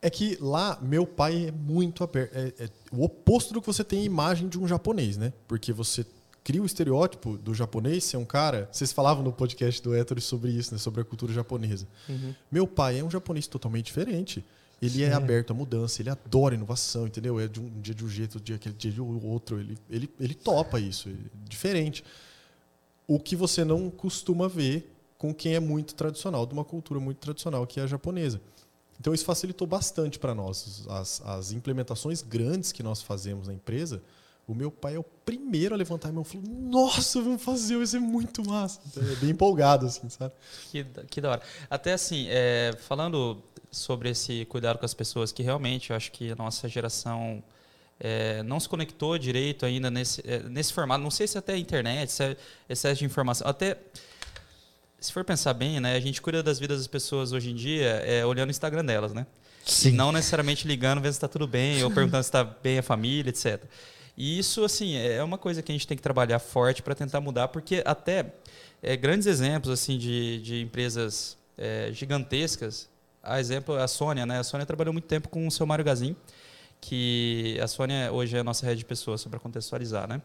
É que lá, meu pai é muito aberto. É, é, o oposto do que você tem imagem de um japonês, né? Porque você cria o estereótipo do japonês ser um cara. Vocês falavam no podcast do Hétero sobre isso, né? Sobre a cultura japonesa. Uhum. Meu pai é um japonês totalmente diferente. Ele é Sim. é aberto à mudança, ele adora inovação, entendeu? É de um dia de um jeito, de aquele dia de outro. Ele, ele, ele topa isso, é diferente. O que você não costuma ver com quem é muito tradicional, de uma cultura muito tradicional, que é a japonesa. Então isso facilitou bastante para nós. As, as implementações grandes que nós fazemos na empresa, o meu pai é o primeiro a levantar a mão e falou: Nossa, vamos fazer, vai ser muito massa. Então, é bem empolgado, assim, sabe? Que, que da hora. Até assim, é, falando sobre esse cuidado com as pessoas, que realmente eu acho que a nossa geração é, não se conectou direito ainda nesse, é, nesse formato. Não sei se até a internet, se é excesso de informação. Até se for pensar bem, né, a gente cuida das vidas das pessoas hoje em dia é, olhando o Instagram delas, né? Sim. não necessariamente ligando, vendo se está tudo bem, ou perguntando se está bem a família, etc. E isso, assim, é uma coisa que a gente tem que trabalhar forte para tentar mudar, porque até é, grandes exemplos, assim, de, de empresas é, gigantescas, a exemplo, a Sônia, né? A Sônia trabalhou muito tempo com o seu Mário Gazin, que a Sônia hoje é a nossa rede de pessoas, só para contextualizar, né?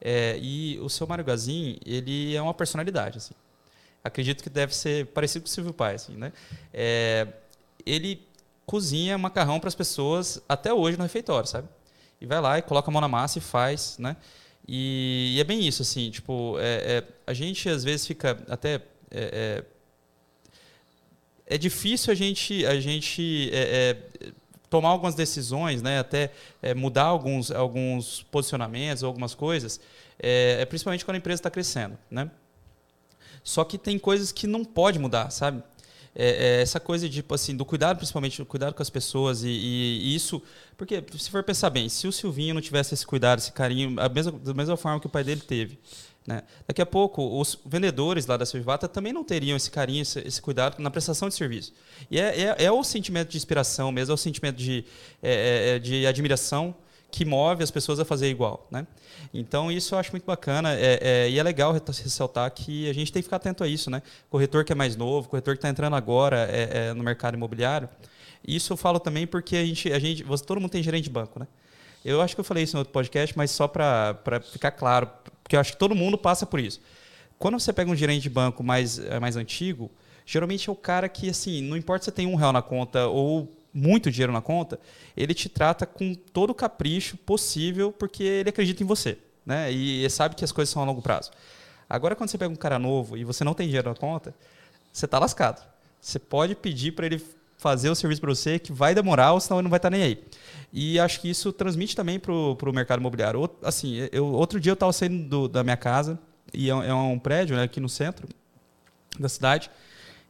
É, e o seu Mário Gazin, ele é uma personalidade, assim acredito que deve ser parecido com o Silvio Pai, assim, né? É, ele cozinha macarrão para as pessoas até hoje no refeitório, sabe? E vai lá e coloca a mão na massa e faz, né? E, e é bem isso, assim, tipo, é, é, a gente às vezes fica até é, é, é difícil a gente a gente é, é, tomar algumas decisões, né? Até mudar alguns alguns posicionamentos, algumas coisas, é, principalmente quando a empresa está crescendo, né? Só que tem coisas que não pode mudar, sabe? É, é essa coisa de, tipo assim, do cuidado, principalmente, do cuidado com as pessoas e, e, e, isso... Porque, se for pensar bem, se o Silvinho não tivesse esse cuidado, esse carinho, a mesma, da mesma forma que o pai dele teve, né? Daqui a pouco, os vendedores lá da Silvata também não teriam esse carinho, esse, esse cuidado na prestação de serviço. E é, é, é, o sentimento de inspiração mesmo, é o sentimento de, é, é, é de admiração que move as pessoas a fazer igual, né? Então isso eu acho muito bacana é, é, e é legal ressaltar que a gente tem que ficar atento a isso, né? Corretor que é mais novo, corretor que está entrando agora é, é, no mercado imobiliário. Isso eu falo também porque a gente, a gente, você, todo mundo tem gerente de banco, né? Eu acho que eu falei isso no outro podcast, mas só para ficar claro, porque eu acho que todo mundo passa por isso. Quando você pega um gerente de banco mais, é, mais antigo, geralmente é o cara que, assim, não importa se você tem um real na conta ou muito dinheiro na conta, ele te trata com todo o capricho possível porque ele acredita em você. Né? E sabe que as coisas são a longo prazo. Agora, quando você pega um cara novo e você não tem dinheiro na conta, você está lascado. Você pode pedir para ele fazer o serviço para você que vai demorar, ou senão ele não vai estar tá nem aí. E acho que isso transmite também para o mercado imobiliário. Assim, eu, outro dia eu estava saindo do, da minha casa, e é, é um prédio né, aqui no centro da cidade,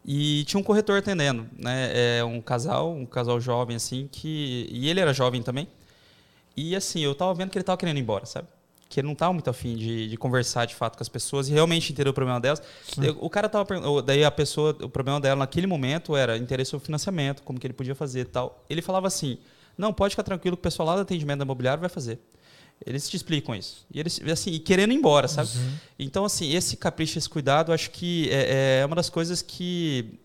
e tinha um corretor atendendo, né? É um casal, um casal jovem assim que e ele era jovem também. E assim, eu tava vendo que ele tava querendo ir embora, sabe? Que ele não tava muito afim de, de conversar de fato com as pessoas e realmente entender o problema delas. Hum. O cara tava daí a pessoa, o problema dela naquele momento era interesse no financiamento, como que ele podia fazer e tal. Ele falava assim: "Não, pode ficar tranquilo que o pessoal lá do atendimento da imobiliária vai fazer". Eles te explicam isso. E eles, assim, querendo ir embora, sabe? Uhum. Então, assim, esse capricho, esse cuidado, acho que é, é uma das coisas que,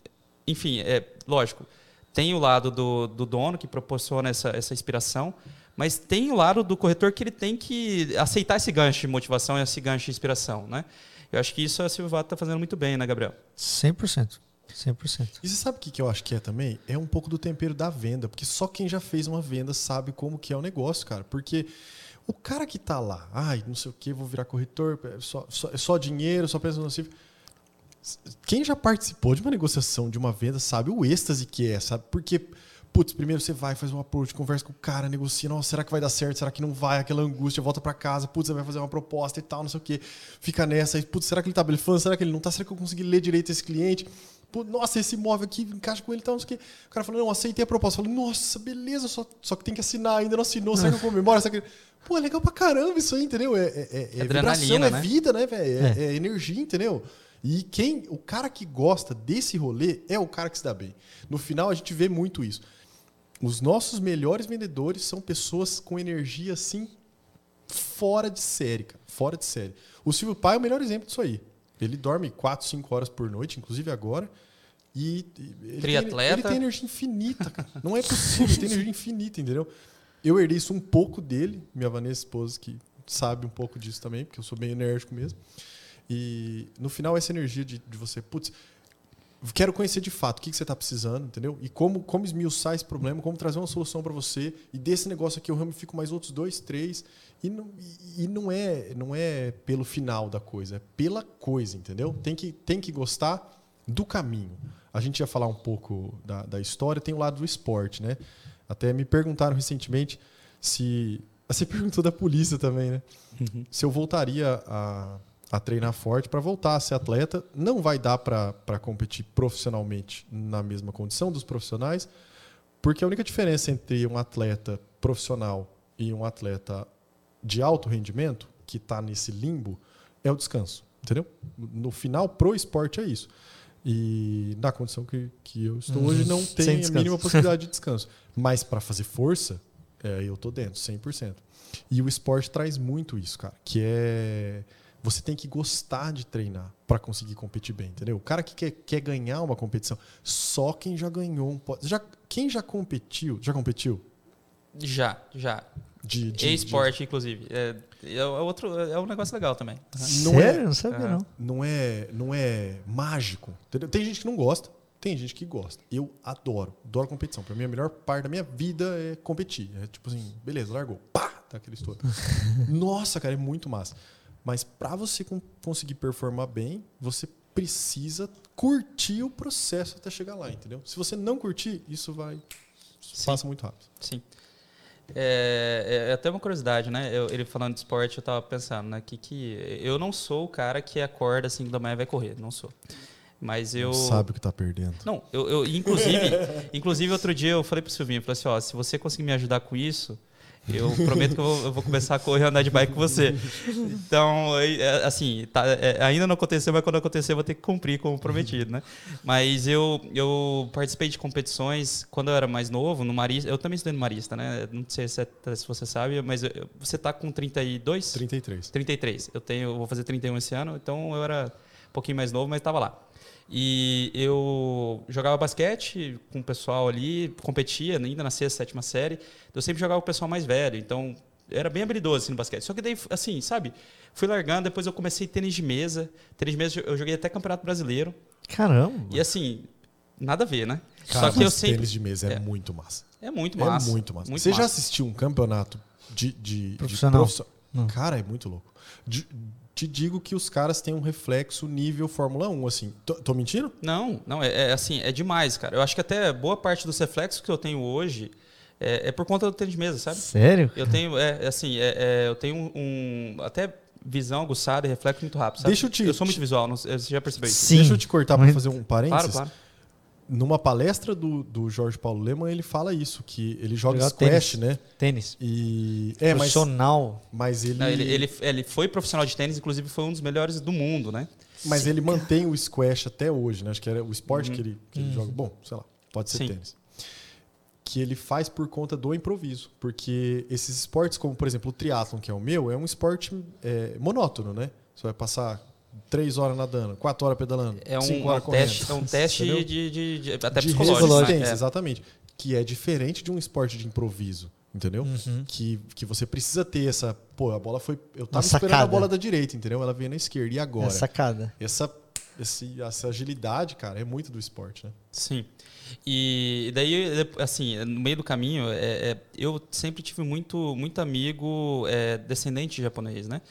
enfim, é lógico, tem o lado do, do dono que proporciona essa, essa inspiração, mas tem o lado do corretor que ele tem que aceitar esse gancho de motivação e esse gancho de inspiração, né? Eu acho que isso a Silvato está fazendo muito bem, né, Gabriel? 100%. 100%. E você sabe o que eu acho que é também? É um pouco do tempero da venda, porque só quem já fez uma venda sabe como que é o negócio, cara. Porque o cara que está lá, ai, não sei o que, vou virar corretor, é só, só, é só dinheiro, só pensa no civil. Quem já participou de uma negociação, de uma venda, sabe o êxtase que é, sabe? Porque, putz, primeiro você vai, faz um approach, conversa com o cara, negocia, nossa, será que vai dar certo? Será que não vai? Aquela angústia, volta para casa, putz, você vai fazer uma proposta e tal, não sei o que. Fica nessa, putz, será que ele tá blefando? Será que ele não tá? Será que eu consegui ler direito esse cliente? Nossa, esse imóvel aqui encaixa com ele, então, não sei o quê. O cara falou, não, aceitei a proposta. Eu falei, nossa, beleza, só, só que tem que assinar, ainda não assinou, será que eu comemoro? Será que... Pô, é legal pra caramba isso aí, entendeu? É, é, é, é vibração, é né? vida, né, velho? É, é. é, energia, entendeu? E quem, o cara que gosta desse rolê é o cara que se dá bem. No final, a gente vê muito isso. Os nossos melhores vendedores são pessoas com energia assim fora de série, cara. Fora de série. O Silvio Pai é o melhor exemplo disso aí. Ele dorme 4, 5 horas por noite, inclusive agora. E, ele Triatleta. Tem, ele tem energia infinita, cara. Não é possível, ele tem energia infinita, entendeu? Eu herdei isso um pouco dele, minha Vanessa esposa, que sabe um pouco disso também, porque eu sou bem enérgico mesmo. E no final, essa energia de, de você, putz, quero conhecer de fato o que, que você está precisando, entendeu? E como, como esmiuçar esse problema, como trazer uma solução para você. E desse negócio aqui eu ramifico mais outros dois, três. E não, e não, é, não é pelo final da coisa, é pela coisa, entendeu? Tem que, tem que gostar do caminho. A gente ia falar um pouco da, da história, tem o lado do esporte, né? Até me perguntaram recentemente se. Você perguntou da polícia também, né? Uhum. Se eu voltaria a a treinar forte para voltar a ser atleta. Não vai dar para competir profissionalmente na mesma condição dos profissionais, porque a única diferença entre um atleta profissional e um atleta de alto rendimento, que está nesse limbo, é o descanso. Entendeu? No final, pro esporte é isso. E na condição que, que eu estou hoje, não tem a mínima possibilidade de descanso. Mas para fazer força, é, eu estou dentro, 100%. E o esporte traz muito isso, cara, que é você tem que gostar de treinar para conseguir competir bem, entendeu? O cara que quer, quer ganhar uma competição, só quem já ganhou um já Quem já competiu? Já competiu? Já, já. De, de esporte, de... inclusive. É, é, outro, é um negócio legal também. Não é Sério? É, não sabia, não. Não é, não é mágico. Entendeu? Tem gente que não gosta, tem gente que gosta. Eu adoro, adoro competição. Para mim, a melhor parte da minha vida é competir. É tipo assim, beleza, largou. Pá! Tá aquele estouro. Nossa, cara, é muito massa. Mas para você conseguir performar bem, você precisa curtir o processo até chegar lá, entendeu? Se você não curtir, isso vai Sim. passa muito rápido. Sim. É, é, até uma curiosidade, né? Eu, ele falando de esporte, eu tava pensando, né? Que, que eu não sou o cara que acorda assim da manhã e vai correr, não sou. Mas eu. Não sabe o que está perdendo. Não, eu, eu inclusive, inclusive outro dia eu falei pro Silvinho, eu falei assim, ó, se você conseguir me ajudar com isso, eu prometo que eu vou, eu vou, começar a correr andar de bike com você. Então, é, assim, tá, é, ainda não aconteceu, mas quando acontecer eu vou ter que cumprir como prometido, né? Mas eu, eu participei de competições quando eu era mais novo, no Marista. Eu também estudei no Marista, né? Não sei se, é, se você sabe, mas eu, você tá com 32? 33. 33. Eu tenho, eu vou fazer 31 esse ano, então eu era um pouquinho mais novo, mas estava lá. E eu jogava basquete com o pessoal ali, competia ainda na sexta, sétima série. Eu sempre jogava com o pessoal mais velho, então era bem habilidoso assim, no basquete. Só que daí, assim, sabe, fui largando, depois eu comecei tênis de mesa. Tênis de mesa eu joguei até Campeonato Brasileiro. Caramba! E assim, nada a ver, né? Cara, Só que eu sempre. Tênis de mesa é, é, muito massa. É muito massa. É muito massa. Muito Você massa. já assistiu um campeonato de, de profissional? De prof... Cara, é muito louco. De, te digo que os caras têm um reflexo nível Fórmula 1, assim. Tô, tô mentindo? Não, não, é, é, assim, é demais, cara. Eu acho que até boa parte dos reflexos que eu tenho hoje é, é por conta do tênis de mesa, sabe? Sério? Eu tenho, é, é assim, é, é, eu tenho um, até visão aguçada e reflexo muito rápido, sabe? Deixa eu te... Eu sou muito visual, não, você já percebeu isso? Sim. Deixa eu te cortar para fazer um parênteses. Claro, claro numa palestra do, do Jorge Paulo Leman, ele fala isso, que ele joga Jogar squash, tênis. né? Tênis. E, é, profissional. Mas, mas ele... Não, ele, ele... ele. foi profissional de tênis, inclusive foi um dos melhores do mundo, né? Mas Sim. ele mantém o squash até hoje, né? Acho que era o esporte uhum. que, ele, que uhum. ele joga. Bom, sei lá, pode ser Sim. tênis. Que ele faz por conta do improviso. Porque esses esportes, como por exemplo o triatlon, que é o meu, é um esporte é, monótono, né? Você vai passar três horas nadando, quatro horas pedalando, é um, cinco horas um teste, É um teste de, de, de, até de psicológico. Né? Exatamente. Que é diferente de um esporte de improviso. Entendeu? Uhum. Que, que você precisa ter essa. Pô, a bola foi. Eu tava esperando a bola da direita, entendeu? Ela veio na esquerda. E agora? É sacada. Essa, esse, essa agilidade, cara, é muito do esporte, né? Sim. E daí, assim, no meio do caminho, é, é, eu sempre tive muito, muito amigo é, descendente de japonês, né?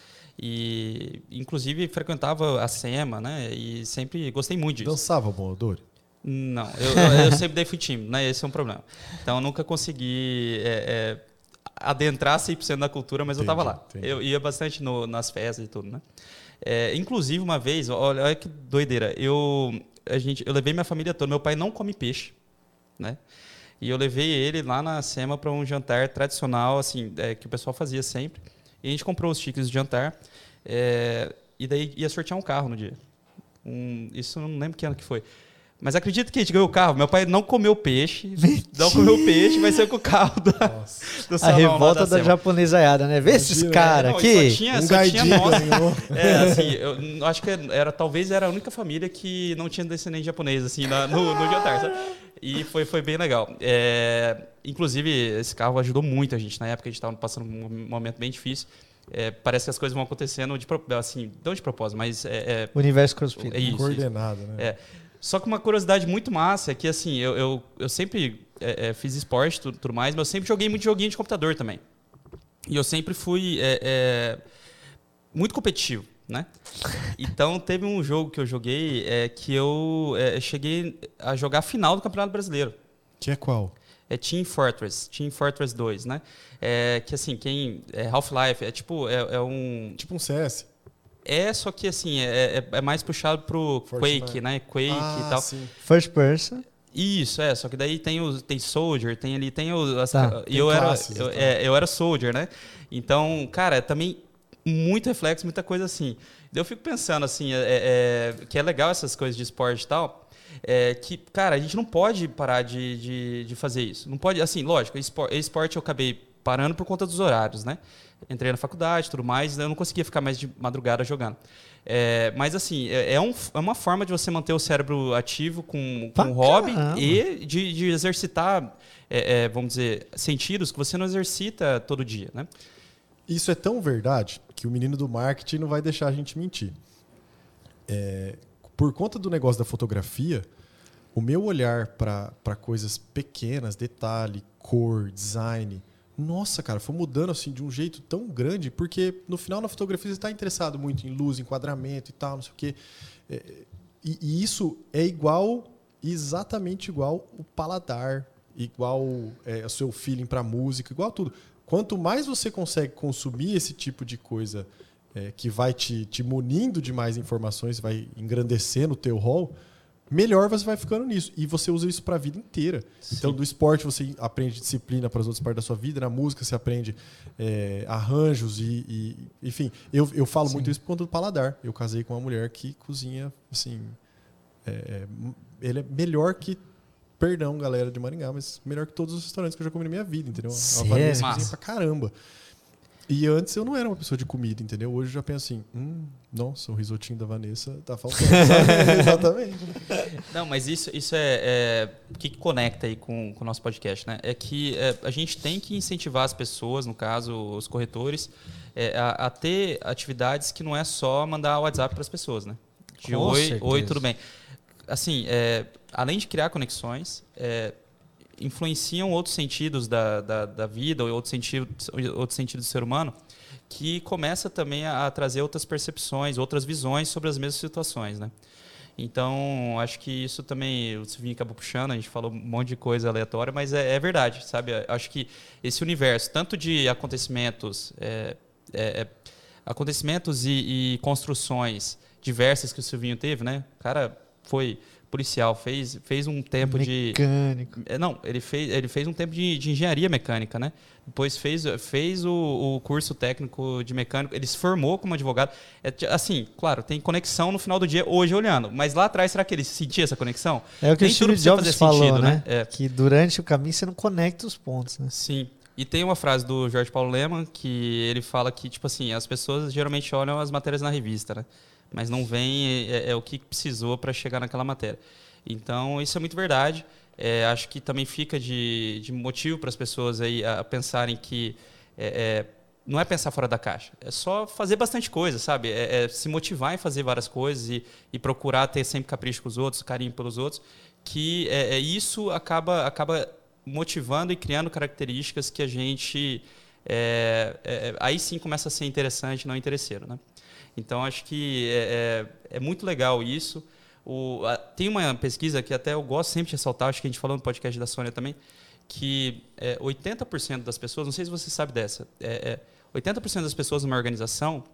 E, inclusive, frequentava a SEMA, né? E sempre gostei muito disso. Dançava Pomodoro? Não, eu, eu sempre dei fui tímido, né? Esse é um problema. Então, eu nunca consegui é, é, adentrar 100% da cultura, mas entendi, eu estava lá. Entendi. Eu ia bastante no, nas festas e tudo, né? É, inclusive, uma vez, olha, olha que doideira, eu, a gente, eu levei minha família toda. Meu pai não come peixe, né? E eu levei ele lá na SEMA para um jantar tradicional, assim, é, que o pessoal fazia sempre. E a gente comprou os tickets de jantar. É, e daí ia sortear um carro no dia. Um, isso eu não lembro que ano que foi. Mas acredita que a gente ganhou o carro? Meu pai não comeu peixe. Mentira. Não comeu peixe, vai ser com o carro do, do salão, A revolta da, da japonesaiada, né? Vê esses caras aqui. Só tinha, um só tinha nossa. é, assim, eu acho que era, talvez era a única família que não tinha descendente japonês, assim, na, no, no jantar, sabe? E foi, foi bem legal. É, inclusive, esse carro ajudou muito a gente. Na época, a gente estava passando um momento bem difícil. É, parece que as coisas vão acontecendo de assim, não de propósito, mas é, é o universo conspira. É isso, coordenado, isso. né? É. Só que uma curiosidade muito massa é que, assim, eu, eu, eu sempre é, é, fiz esporte tudo, tudo mais, mas eu sempre joguei muito joguinho de computador também. E eu sempre fui é, é muito competitivo, né? Então, teve um jogo que eu joguei é, que eu é, cheguei a jogar a final do Campeonato Brasileiro. Que é qual? É Team Fortress, Team Fortress 2, né? É, que assim, quem. É Half-Life, é tipo. É um. Tipo um CS. É, só que assim, é, é, é mais puxado pro First Quake, man. né? Quake ah, e tal. Sim. First person. Isso, é, só que daí tem o tem Soldier, tem ali, tem o. As, tá, eu era, eu, então. é, eu era Soldier, né? Então, cara, é também muito reflexo, muita coisa assim. Eu fico pensando assim, é, é, que é legal essas coisas de esporte e tal. É, que, cara, a gente não pode parar de, de, de fazer isso. Não pode, assim, lógico, esporte, esporte eu acabei parando por conta dos horários, né? entrei na faculdade e tudo mais, eu não conseguia ficar mais de madrugada jogando. É, mas assim, é, é, um, é, uma forma de você manter o cérebro ativo com, com um hobby e de, de exercitar, é, é, vamos dizer, sentidos que você não exercita todo dia, né? Isso é tão verdade que o menino do marketing não vai deixar a gente mentir. É, por conta do negócio da fotografia, o meu olhar para coisas pequenas, detalhe, cor, design, nossa, cara, foi mudando assim de um jeito tão grande, porque no final na fotografia você está interessado muito em luz, enquadramento e tal, não sei o quê. É, e, e, isso é igual, exatamente igual o paladar, igual é, o seu feeling para música, igual tudo. Quanto mais você consegue consumir esse tipo de coisa é, que vai te, te munindo de mais informações, vai engrandecendo o teu rol, melhor você vai ficando nisso. E você usa isso para a vida inteira. Sim. Então, do esporte você aprende disciplina para as outras partes da sua vida, na música você aprende é, arranjos e, e, Enfim, eu, eu falo Sim. muito isso por conta do paladar. Eu casei com uma mulher que cozinha, assim. É, ele é melhor que. Perdão, galera de Maringá, mas melhor que todos os restaurantes que eu já comi na minha vida, entendeu? A Vanessa cozinha pra caramba. E antes eu não era uma pessoa de comida, entendeu? Hoje eu já penso assim, hum, nossa, o risotinho da Vanessa tá faltando. Exatamente. Não, mas isso, isso é, é o que conecta aí com, com o nosso podcast, né? É que é, a gente tem que incentivar as pessoas, no caso, os corretores, é, a, a, ter atividades que não é só mandar WhatsApp para as pessoas, né? De com oi, certeza. oi, tudo bem. Assim, é, além de criar conexões, é, influenciam outros sentidos da, da, da vida, ou outros sentidos, outros sentidos do ser humano, que começa também a, a trazer outras percepções, outras visões sobre as mesmas situações, né? Então, acho que isso também o Silvinho acabou puxando, a gente falou um monte de coisa aleatória, mas é, é verdade, sabe? Acho que esse universo, tanto de acontecimentos, é, é, é, acontecimentos e, e, construções diversas que o Silvinho teve, né? O cara foi policial, fez, fez um tempo mecânico. de. Mecânico. É, não, ele fez, ele fez um tempo de, de engenharia mecânica, né? Depois fez, fez o, o, curso técnico de mecânico, ele se formou como advogado. É, assim, claro, tem conexão no final do dia, hoje olhando. Mas lá atrás, será que ele sentia essa conexão? É o que Nem o Steve Jobs falou, sentido, né? né? É. Que durante o caminho você não conecta os pontos, né? Sim. E tem uma frase do Jorge Paulo Leman que ele fala que, tipo assim, as pessoas geralmente olham as matérias na revista, né? Mas não vem é, é, é o que precisou para chegar naquela matéria. Então, isso é muito verdade. É, acho que também fica de, de motivo para as pessoas aí a pensarem que é, é, não é pensar fora da caixa, é só fazer bastante coisa, sabe? É, é, se motivar em fazer várias coisas e, e, procurar ter sempre capricho com os outros, carinho pelos outros, que é, isso acaba, acaba motivando e criando características que a gente aí sim começa a ser interessante, não interesseiro, né? Então, acho que é, é, é muito legal isso. O, a, tem uma pesquisa que até eu gosto sempre de ressaltar, acho que a gente falou no podcast da Sônia também, que é, 80% das pessoas, não sei se você sabe dessa, é, é, 80% das pessoas numa organização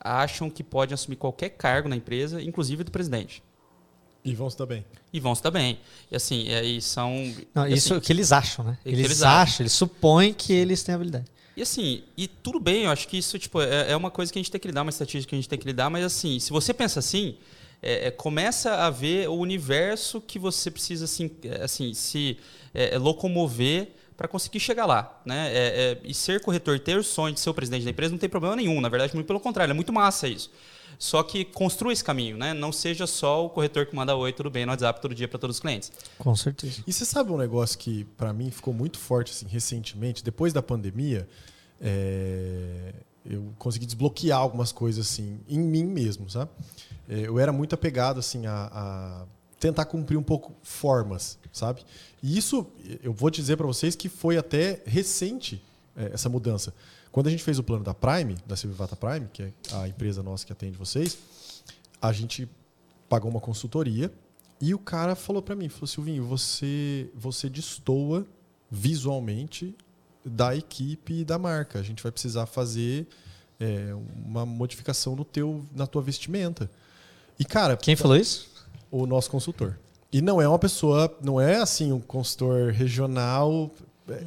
acham que podem assumir qualquer cargo na empresa, inclusive do presidente. E vão se dar bem. E vão se dar bem. E assim, é, e são. Não, e isso assim, é o que eles acham, né? Eles, eles acham, acham, eles supõem que eles têm habilidade. E assim, e tudo bem, eu acho que isso tipo, é, é uma coisa que a gente tem que lidar, uma estatística que a gente tem que lidar, mas assim, se você pensa assim, é, é, começa a ver o universo que você precisa assim, é, assim se é, locomover para conseguir chegar lá. Né? e ser corretor, ter o sonho de ser o presidente da empresa, não tem problema nenhum. Na verdade, muito pelo contrário, é muito massa isso. Só que construa esse caminho, né? Não seja só o corretor que manda oi, tudo bem no WhatsApp todo dia para todos os clientes. Com certeza. E você sabe um negócio que para mim ficou muito forte assim recentemente, depois da pandemia, é... eu consegui desbloquear algumas coisas assim em mim mesmo, sabe? É, eu era muito apegado assim a, a tentar cumprir um pouco formas, sabe? E isso eu vou dizer para vocês que foi até recente é, essa mudança. Quando a gente fez o plano da Prime, da Silvivata Prime, que é a empresa nossa que atende vocês, a gente pagou uma consultoria e o cara falou para mim, falou Silvinho, você você destoa visualmente da equipe e da marca. A gente vai precisar fazer é, uma modificação no teu, na tua vestimenta. E cara, quem falou isso? O nosso consultor. E não é uma pessoa, não é assim um consultor regional,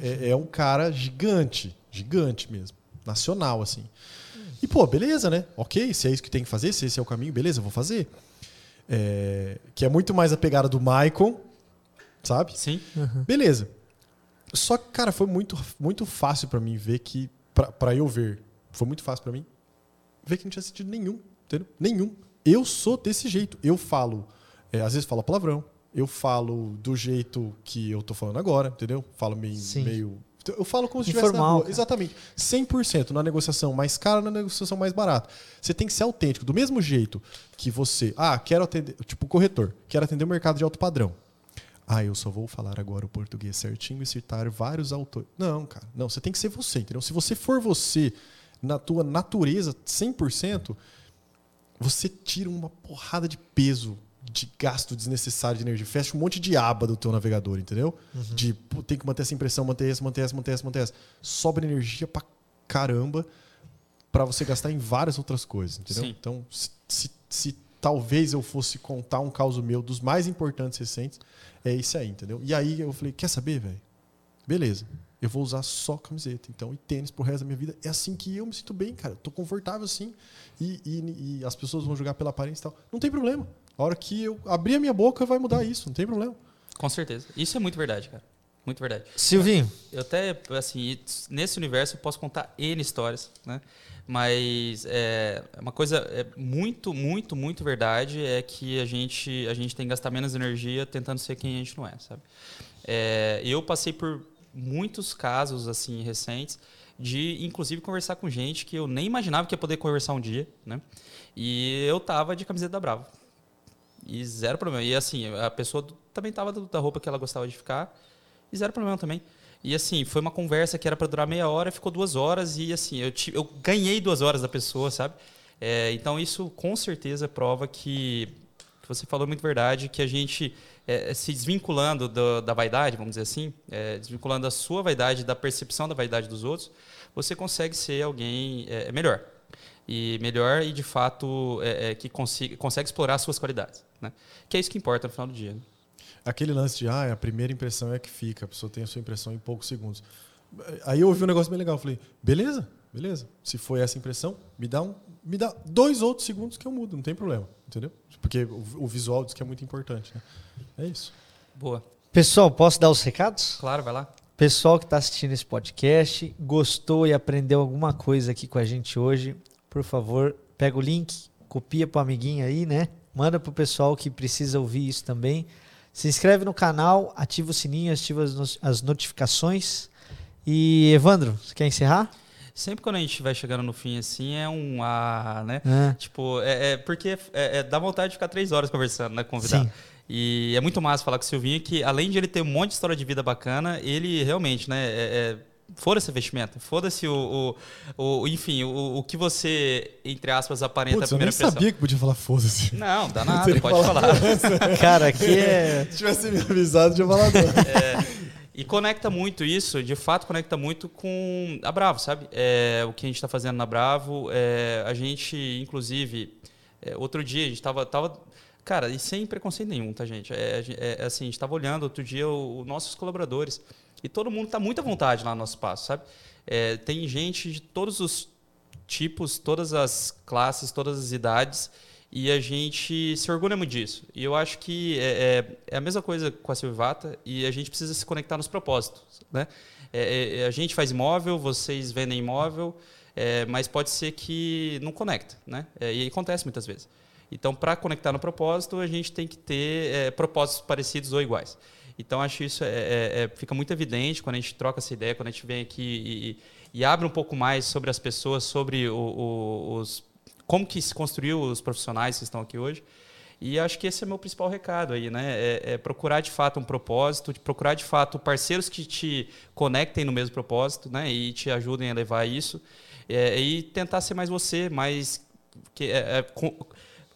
é, é um cara gigante. Gigante mesmo. Nacional, assim. E, pô, beleza, né? Ok, se é isso que tem que fazer, se esse é o caminho, beleza, vou fazer. É, que é muito mais a pegada do Michael, sabe? Sim. Uhum. Beleza. Só que, cara, foi muito, muito fácil para mim ver que. para eu ver. Foi muito fácil para mim ver que não tinha sentido nenhum. Entendeu? Nenhum. Eu sou desse jeito. Eu falo. É, às vezes falo palavrão. Eu falo do jeito que eu tô falando agora, entendeu? Falo meio, meio eu falo como se estivesse na rua. Exatamente. 100% na negociação mais cara, na negociação mais barata. Você tem que ser autêntico. Do mesmo jeito que você... Ah, quero atender... Tipo, corretor. Quero atender o mercado de alto padrão. Ah, eu só vou falar agora o português certinho e citar vários autores. Não, cara. Não, você tem que ser você, entendeu? Se você for você na tua natureza 100%, você tira uma porrada de peso de gasto desnecessário de energia. Fecha um monte de aba do teu navegador, entendeu? Uhum. De pô, tem que manter essa impressão, manter essa, manter essa, manter essa, manter essa. Sobra energia pra caramba para você gastar em várias outras coisas, entendeu? Sim. Então, se, se, se, talvez eu fosse contar um caso meu dos mais importantes recentes, é esse aí, entendeu? E aí eu falei, quer saber, velho? Beleza. Eu vou usar só camiseta, então, e tênis pro resto da minha vida. É assim que eu me sinto bem, cara. tô confortável assim. E, e, e as pessoas vão jogar pela aparência e tal. Não tem problema. A hora que eu abrir a minha boca, vai mudar isso, não tem problema. Com certeza. Isso é muito verdade, cara. Muito verdade. Silvinho. Eu até, assim, nesse universo eu posso contar N histórias, né? Mas é, uma coisa é muito, muito, muito verdade é que a gente, a gente tem que gastar menos energia tentando ser quem a gente não é, sabe? É, eu passei por muitos casos, assim, recentes de, inclusive, conversar com gente que eu nem imaginava que ia poder conversar um dia, né? E eu tava de camiseta da Bravo. E zero problema. E assim, a pessoa também tava da roupa que ela gostava de ficar. E zero problema também. E assim, foi uma conversa que era para durar meia hora, ficou duas horas. E assim, eu, eu ganhei duas horas da pessoa, sabe? É, então isso com certeza prova que, você falou muito verdade, que a gente é, se desvinculando do, da vaidade, vamos dizer assim, é, desvinculando a sua vaidade da percepção da vaidade dos outros, você consegue ser alguém é, melhor e melhor e de fato é, é, que consiga, consegue explorar as suas qualidades, né? Que é isso que importa no final do dia. Né? Aquele lance de ah, a primeira impressão é que fica, a pessoa tem a sua impressão em poucos segundos. Aí eu ouvi um negócio bem legal, falei, beleza, beleza. Se foi essa impressão, me dá um, me dá dois outros segundos que eu mudo, não tem problema, entendeu? Porque o, o visual diz que é muito importante, né? É isso. Boa. Pessoal, posso dar os recados? Claro, vai lá. Pessoal que está assistindo esse podcast, gostou e aprendeu alguma coisa aqui com a gente hoje, por favor, pega o link, copia para o amiguinho aí, né? Manda para o pessoal que precisa ouvir isso também. Se inscreve no canal, ativa o sininho, ativa as notificações. E Evandro, você quer encerrar? Sempre quando a gente vai chegando no fim assim, é um ah, né? É. Tipo, é, é porque é, é, dá vontade de ficar três horas conversando, né? Convidado. Sim. E é muito massa falar com o Silvinho que, além de ele ter um monte de história de vida bacana, ele realmente, né? Foda-se a vestimenta, foda-se o, o, o, Enfim, o, o que você, entre aspas, aparenta Putz, a primeira eu nem sabia que podia falar foda-se. Não, dá nada, pode falar. Cara, aqui é. Se tivesse me avisado, tinha falado. É, e conecta muito isso, de fato, conecta muito com a Bravo, sabe? É, o que a gente está fazendo na Bravo. É, a gente, inclusive, é, outro dia, a gente estava. Tava, cara, e sem preconceito nenhum, tá, gente? É, é, é assim, a gente estava olhando outro dia os nossos colaboradores. E todo mundo está muito à vontade lá no nosso espaço, sabe? É, tem gente de todos os tipos, todas as classes, todas as idades. E a gente se orgulha muito disso. E eu acho que é, é, é a mesma coisa com a Silvata e a gente precisa se conectar nos propósitos. Né? É, é a gente faz imóvel, vocês vendem imóvel, é, mas pode ser que não conecta. Né? É, e acontece muitas vezes. Então, para conectar no propósito, a gente tem que ter propósitos parecidos ou iguais. Então, acho isso é, fica muito evidente quando a gente troca essa ideia, quando a gente vem aqui e, e abre um pouco mais sobre as pessoas, sobre o, o, os como que se construiu os profissionais que estão aqui hoje. E acho que esse é o meu principal recado aí, né? É, é, procurar de fato um propósito, procurar de fato parceiros que te conectem no mesmo propósito, né? E te ajudem a levar isso. É, e tentar ser mais você, mais que, é, é com,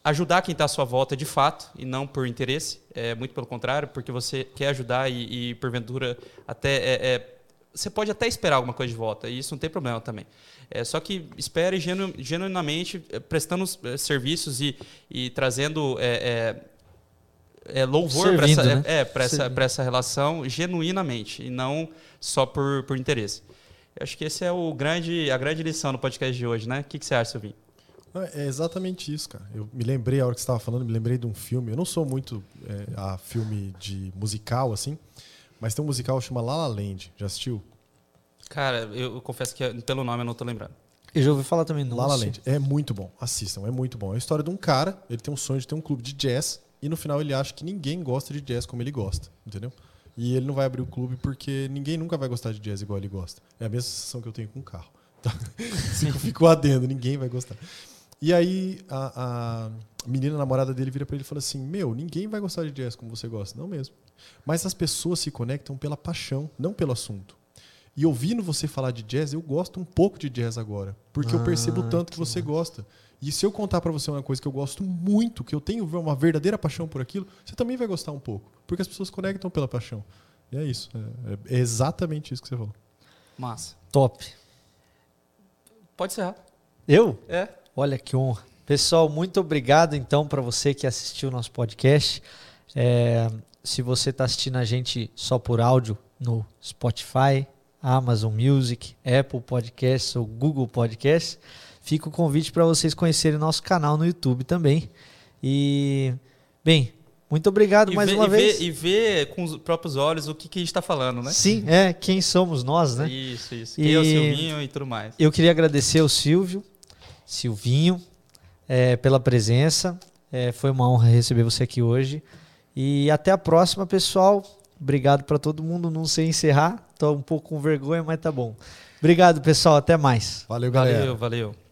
ajudar quem está à sua volta de fato e não por interesse. É muito pelo contrário, porque você quer ajudar e, e porventura até é, é, você pode até esperar alguma coisa de volta e isso não tem problema também. É, só que espere genu, genuinamente é, prestando é, serviços e, e trazendo é, é, é louvor para essa, né? é, essa, essa relação genuinamente e não só por, por interesse. Eu acho que esse é o grande, a grande lição no podcast de hoje, né? O que, que você acha, Silvinho? É exatamente isso, cara. Eu me lembrei, a hora que você estava falando, me lembrei de um filme. Eu não sou muito é, a filme de musical, assim, mas tem um musical que chama La La Land. Já assistiu? Cara, eu, confesso que pelo nome eu não tô lembrando. Eu já ouvi falar também. Não La La Land. É muito bom. Assistam, é muito bom. É a história de um cara, ele tem um sonho de ter um clube de jazz e no final ele acha que ninguém gosta de jazz como ele gosta, entendeu? E ele não vai abrir o clube porque ninguém nunca vai gostar de jazz igual ele gosta. É a mesma sensação que eu tenho com o carro. Tá? Fico adendo, ninguém vai gostar. E aí a, a menina a namorada dele vira para ele e fala assim: Meu, ninguém vai gostar de jazz como você gosta. Não mesmo. Mas as pessoas se conectam pela paixão, não pelo assunto. E ouvindo você falar de jazz, eu gosto um pouco de jazz agora, porque ah, eu percebo ah, tanto que, que você gosta. E se eu contar para você uma coisa que eu gosto muito, que eu tenho uma verdadeira paixão por aquilo, você também vai gostar um pouco, porque as pessoas conectam pela paixão. E é isso. É, é exatamente isso que você falou. Massa. Top. Pode ser. Eu? É. Olha que honra. Pessoal, muito obrigado então para você que assistiu o nosso podcast. É, se você está assistindo a gente só por áudio no Spotify, Amazon Music, Apple Podcasts ou Google Podcasts, fica o convite para vocês conhecerem nosso canal no YouTube também. E, bem, muito obrigado e mais uma e vez. e ver com os próprios olhos o que, que a gente está falando, né? Sim, é, quem somos nós, né? Isso, isso. Quem e é o Silvinho e tudo mais. Eu queria agradecer ao Silvio, Silvinho, é, pela presença. É, foi uma honra receber você aqui hoje. E até a próxima, pessoal. Obrigado para todo mundo. Não sei encerrar. Tô um pouco com vergonha, mas tá bom. Obrigado, pessoal. Até mais. Valeu, galera. Valeu, valeu.